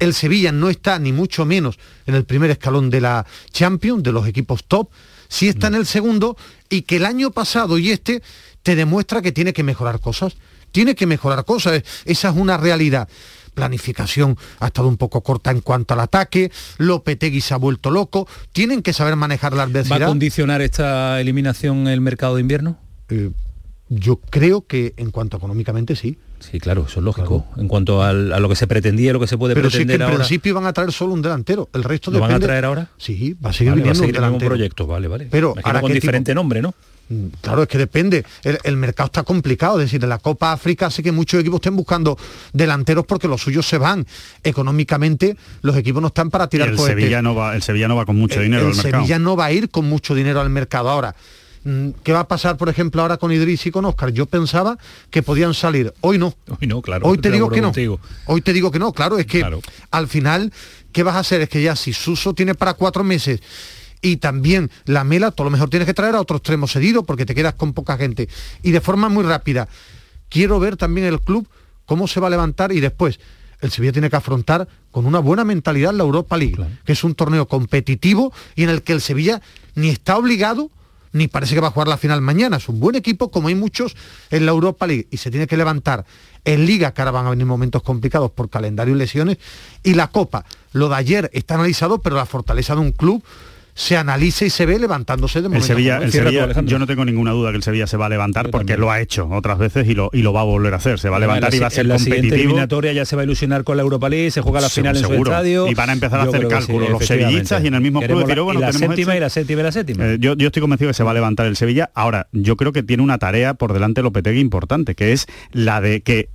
el Sevilla no está ni mucho menos en el primer escalón de la Champions, de los equipos top, sí está en el segundo y que el año pasado y este te demuestra que tiene que mejorar cosas tiene que mejorar cosas, esa es una realidad planificación ha estado un poco corta en cuanto al ataque, Lopetegui se ha vuelto loco, tienen que saber manejar la adversidad. ¿Va a condicionar esta eliminación el mercado de invierno? Eh, yo creo que en cuanto económicamente sí. Sí, claro, eso es lógico. En cuanto a lo que se pretendía, lo que se puede Pero pretender sí que en principio van a traer solo un delantero. El resto ¿Lo van a traer ahora? Sí, va a seguir viniendo un delantero. proyecto, vale, vale. Pero ahora con diferente nombre, ¿no? Mm, claro, es que depende. El, mercado está complicado. Es decir, en la Copa África hace que muchos equipos estén buscando delanteros porque los suyos se van. Económicamente, los equipos no están para tirar el Sevilla no va El Sevilla no va con mucho dinero el, Sevilla no va a ir con mucho dinero al mercado. Ahora, ¿Qué va a pasar, por ejemplo, ahora con Idris y con Oscar? Yo pensaba que podían salir. Hoy no. Hoy no, claro. Hoy te digo que no. Hoy te digo que no. Claro, es que al final, ¿qué vas a hacer? Es que ya si Suso tiene para cuatro meses y también la Mela, todo lo mejor tienes que traer a otro extremo cedido porque te quedas con poca gente. Y de forma muy rápida, quiero ver también el club cómo se va a levantar y después el Sevilla tiene que afrontar con una buena mentalidad la Europa League, que es un torneo competitivo y en el que el Sevilla ni está obligado ni parece que va a jugar la final mañana. Es un buen equipo, como hay muchos en la Europa League, y se tiene que levantar en Liga, que ahora van a venir momentos complicados por calendario y lesiones, y la Copa. Lo de ayer está analizado, pero la fortaleza de un club se analice y se ve levantándose de momento. El Sevilla, el Sevilla yo no tengo ninguna duda que el Sevilla se va a levantar porque lo ha hecho otras veces y lo, y lo va a volver a hacer. Se va a levantar y va a ser la competitivo. eliminatoria ya se va a ilusionar con la Europa League, se juega la final en su estadio. Y van a empezar a hacer cálculos los sevillistas y en el mismo club y la séptima y la séptima y la séptima. Eh, yo, yo estoy convencido que se va a levantar el Sevilla. Ahora, yo creo que tiene una tarea por delante Lopetegui importante, que es la de que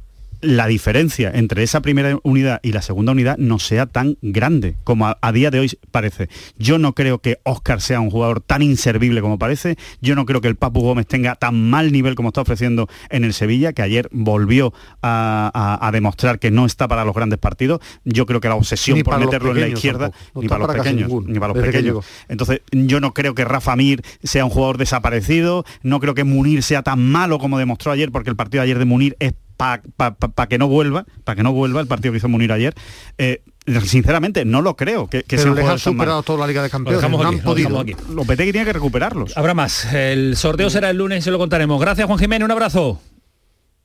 la diferencia entre esa primera unidad y la segunda unidad no sea tan grande como a, día de hoy parece. Yo no creo que Oscar sea un jugador tan inservible como parece. Yo no creo que el Papu Gómez tenga tan mal nivel como está ofreciendo en el Sevilla, que ayer volvió a, demostrar que no está para los grandes partidos. Yo creo que la obsesión por meterlo en la izquierda, ni, para los pequeños, ni para los pequeños, Entonces, yo no creo que Rafa Mir sea un jugador desaparecido. No creo que Munir sea tan malo como demostró ayer, porque el partido de ayer de Munir es para que no vuelva, para que no vuelva el partido que hizo Munir ayer. Eh, sinceramente no lo creo que, que Pero les han superado toda la Liga de Campeones no han podido. Lopetegui tiene que recuperarlos. Habrá más. El sorteo será el lunes y se lo contaremos. Gracias Juan Jiménez. Un abrazo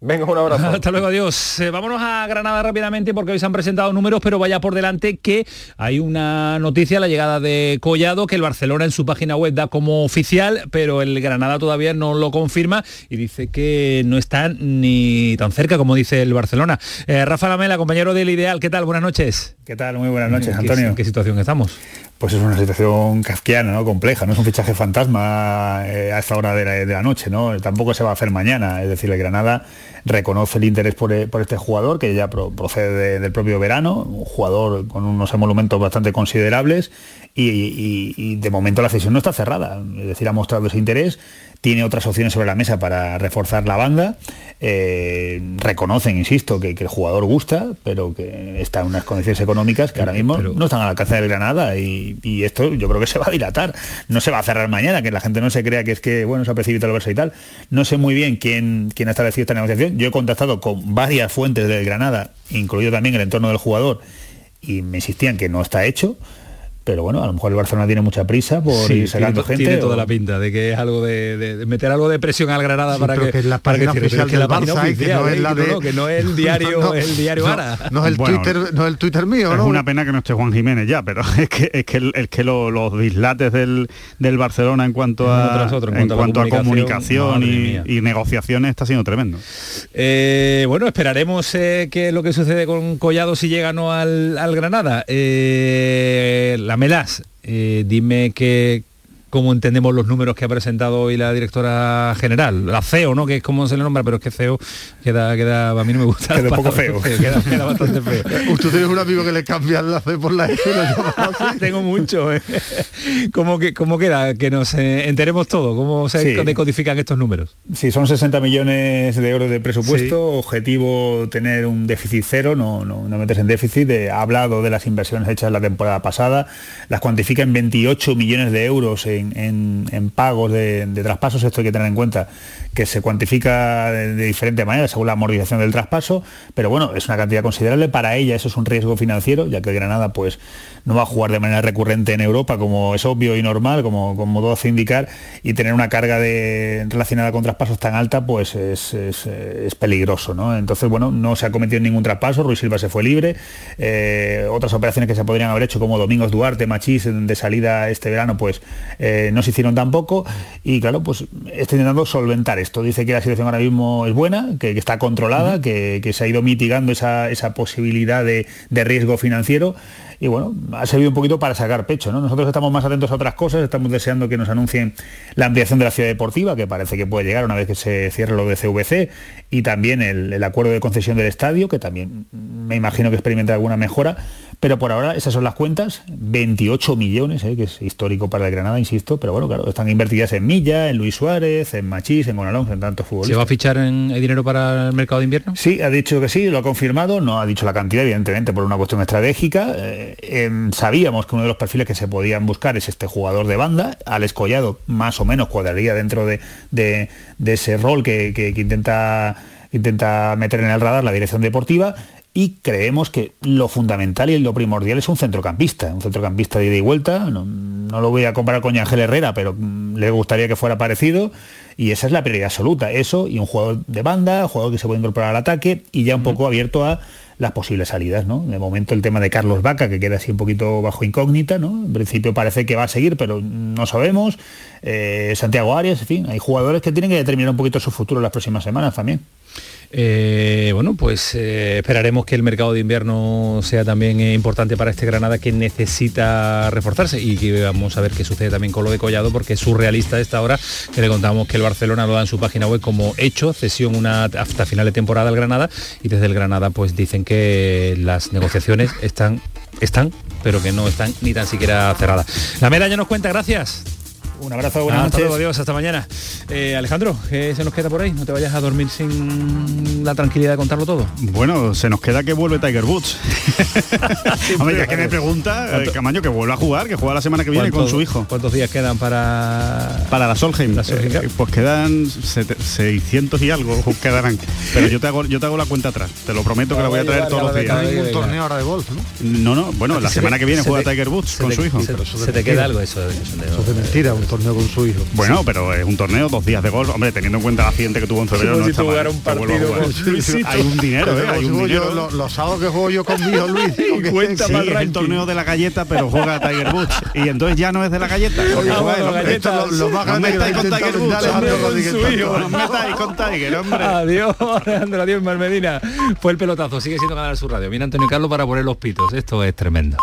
Venga, un abrazo. Hasta luego, adiós. Eh, vámonos a Granada rápidamente porque hoy se han presentado números, pero vaya por delante que hay una noticia, la llegada de Collado, que el Barcelona en su página web da como oficial, pero el Granada todavía no lo confirma y dice que no está ni tan cerca como dice el Barcelona. Eh, Rafa Lamela, compañero del Ideal, ¿qué tal? Buenas noches. ¿Qué tal? Muy buenas noches, Antonio. ¿En qué situación estamos? pues es una situación kafkiana, ¿no? compleja, no es un fichaje fantasma eh, a esta hora de la, noche, ¿no? tampoco se va a hacer mañana, es decir, el Granada reconoce el interés por, eh, este jugador que ya procede del propio verano, un jugador con unos emolumentos bastante considerables y, de momento la cesión no está cerrada, es decir, ha mostrado ese interés, tiene otras opciones sobre la mesa para reforzar la banda. Eh, reconocen, insisto, que, el jugador gusta, pero que está en unas condiciones económicas que ahora mismo no están al alcance de Granada y, esto yo creo que se va a dilatar. No se va a cerrar mañana, que la gente no se crea que es que, bueno, se ha percibido el verso y tal. No sé muy bien quién, quién ha establecido esta negociación. Yo he contactado con varias fuentes del Granada, incluido también el entorno del jugador, y me insistían que no está hecho pero bueno, a lo mejor el Barcelona tiene mucha prisa por ir sacando gente. Tiene toda la pinta de que es algo de, meter algo de presión al Granada para que, que la página oficial que, Barça, que no es la de... que no es el diario, el diario Ara. No, es el Twitter, no es el Twitter mío, ¿no? Es una pena que no esté Juan Jiménez ya, pero es que es que, el, que los dislates del, del Barcelona en cuanto a en, cuanto, a, comunicación, y, negociaciones está siendo tremendo. Eh, bueno, esperaremos eh, qué es lo que sucede con Collado si llega no al, al Granada. Eh, la Melas, eh, dime que cómo entendemos los números que ha presentado hoy la directora general, la CEO, ¿no? Que es como se le nombra, pero es que CEO queda, queda a mí no me gusta. Queda un poco feo. Queda, queda bastante feo. Usted tiene un amigo que le cambia la C por la S lo llama así. Tengo mucho. ¿eh? ¿Cómo, que, ¿Cómo queda? Que nos eh, enteremos todo, cómo se Sí. decodifican estos números. Sí, son 60 millones de euros de presupuesto, objetivo tener un déficit cero, no, no, no meterse en déficit. Eh, ha hablado de las inversiones hechas la temporada pasada, las cuantifica en 28 millones de euros en, en- pagos de, traspasos, esto hay que tener en cuenta que se cuantifica de, diferente manera según la amortización del traspaso, pero bueno, es una cantidad considerable, para ella eso es un riesgo financiero, ya que Granada pues no va a jugar de manera recurrente en Europa, como es obvio y normal, como, como todo hace indicar, y tener una carga de, relacionada con traspasos tan alta, pues es, es, peligroso. ¿no? Entonces, bueno, no se ha cometido ningún traspaso, Ruiz Silva se fue libre, eh, otras operaciones que se podrían haber hecho, como Domingos Duarte, Machís, de salida este verano, pues no se hicieron tampoco, y claro, pues está intentando solventar esto. Dice que la situación ahora mismo es buena, que, que está controlada, que, que se ha ido mitigando esa, esa posibilidad de, de riesgo financiero y bueno, ha servido un poquito para sacar pecho. ¿no? Nosotros estamos más atentos a otras cosas, estamos deseando que nos anuncien la ampliación de la ciudad deportiva, que parece que puede llegar una vez que se cierre lo de CVC, y también el, el acuerdo de concesión del estadio, que también me imagino que experimenta alguna mejora, pero por ahora esas son las cuentas, 28 millones, ¿eh? que es histórico para el Granada, insisto, pero bueno, claro, están invertidas en Milla, en Luis Suárez, en Machís, en Gonalón, en tantos ¿Se va a futbolistas. fichar en, hay dinero para el mercado de invierno? Sí, ha dicho que sí, lo ha confirmado, no ha dicho la cantidad, evidentemente, por una cuestión estratégica. Eh, em, sabíamos que uno de los perfiles que se podían buscar es este jugador de banda, Alex Collado, más o menos cuadraría dentro de, de- de ese rol que, que- que intenta, intenta meter en el radar la dirección deportiva. Y creemos que lo fundamental y lo primordial es un centrocampista, un centrocampista de ida y vuelta. No, no lo voy a comparar con Ángel Herrera, pero le gustaría que fuera parecido. Y esa es la prioridad absoluta, eso y un jugador de banda, un jugador que se puede incorporar al ataque y ya un poco abierto a las posibles salidas, ¿no? De momento el tema de Carlos Vaca, que queda así un poquito bajo incógnita, ¿no? En principio parece que va a seguir, pero no sabemos. Eh, Santiago Arias, en fin, hay jugadores que tienen que determinar un poquito su futuro las próximas semanas también. Eh, bueno, pues eh, esperaremos que el mercado de invierno sea también eh, importante para este Granada que necesita reforzarse y que vamos a ver qué sucede también con lo de Collado porque es surrealista esta hora que le contamos que el Barcelona lo da en su página web como hecho, cesión una hasta final de temporada al Granada y desde el Granada pues dicen que las negociaciones están están pero que no están ni tan siquiera cerradas. La medalla nos cuenta, gracias. Un abrazo, buenas hasta noches. luego, adiós, hasta mañana. Eh, Alejandro, ¿qué se nos queda por ahí? No te vayas a dormir sin la tranquilidad de contarlo todo. Bueno, se nos queda que vuelve Tiger Woods. Hombre, ya que me pregunta, eh, ¿Cuánto- Camaño, que vuelva a jugar, que juega la semana que viene con ¿Cuánto- su hijo. ¿Cuántos días quedan para Para la Solheim, La Solheim eh, pues quedan sete- 600 y algo quedarán. Pero yo te hago yo te hago la cuenta atrás. Te lo prometo que la voy a traer todos los días. Hay un torneo ahora de golf, ¿no? No, no, bueno, la Se semana que viene juega Tiger Woods con su hijo. se- te queda algo eso de eso es mentira, torneo con su hijo. Bueno, pero es un torneo, dos días de golf. Hombre, teniendo en cuenta el accidente que tuvo en febrero, Como no si está mal, un partido con Luisito. Hay un dinero, ¿eh? Hay un Juego yo, dinero. lo- los sábados que juego yo con mi hijo Luis. cuenta Sí, es el torneo de la galleta, pero juega Tiger Woods. Y entonces ya no es de la galleta. porque Ah, juega hombre. galleta, Esto es lo, lo más No grande que metáis le con Tiger Woods, su. No metáis con Tiger, hombre. Adiós, Alejandro, adiós, Marmedina. Fue el pelotazo, sigue siendo Canal Sur Radio. Viene Antonio Carlos para poner los pitos. Esto es tremendo.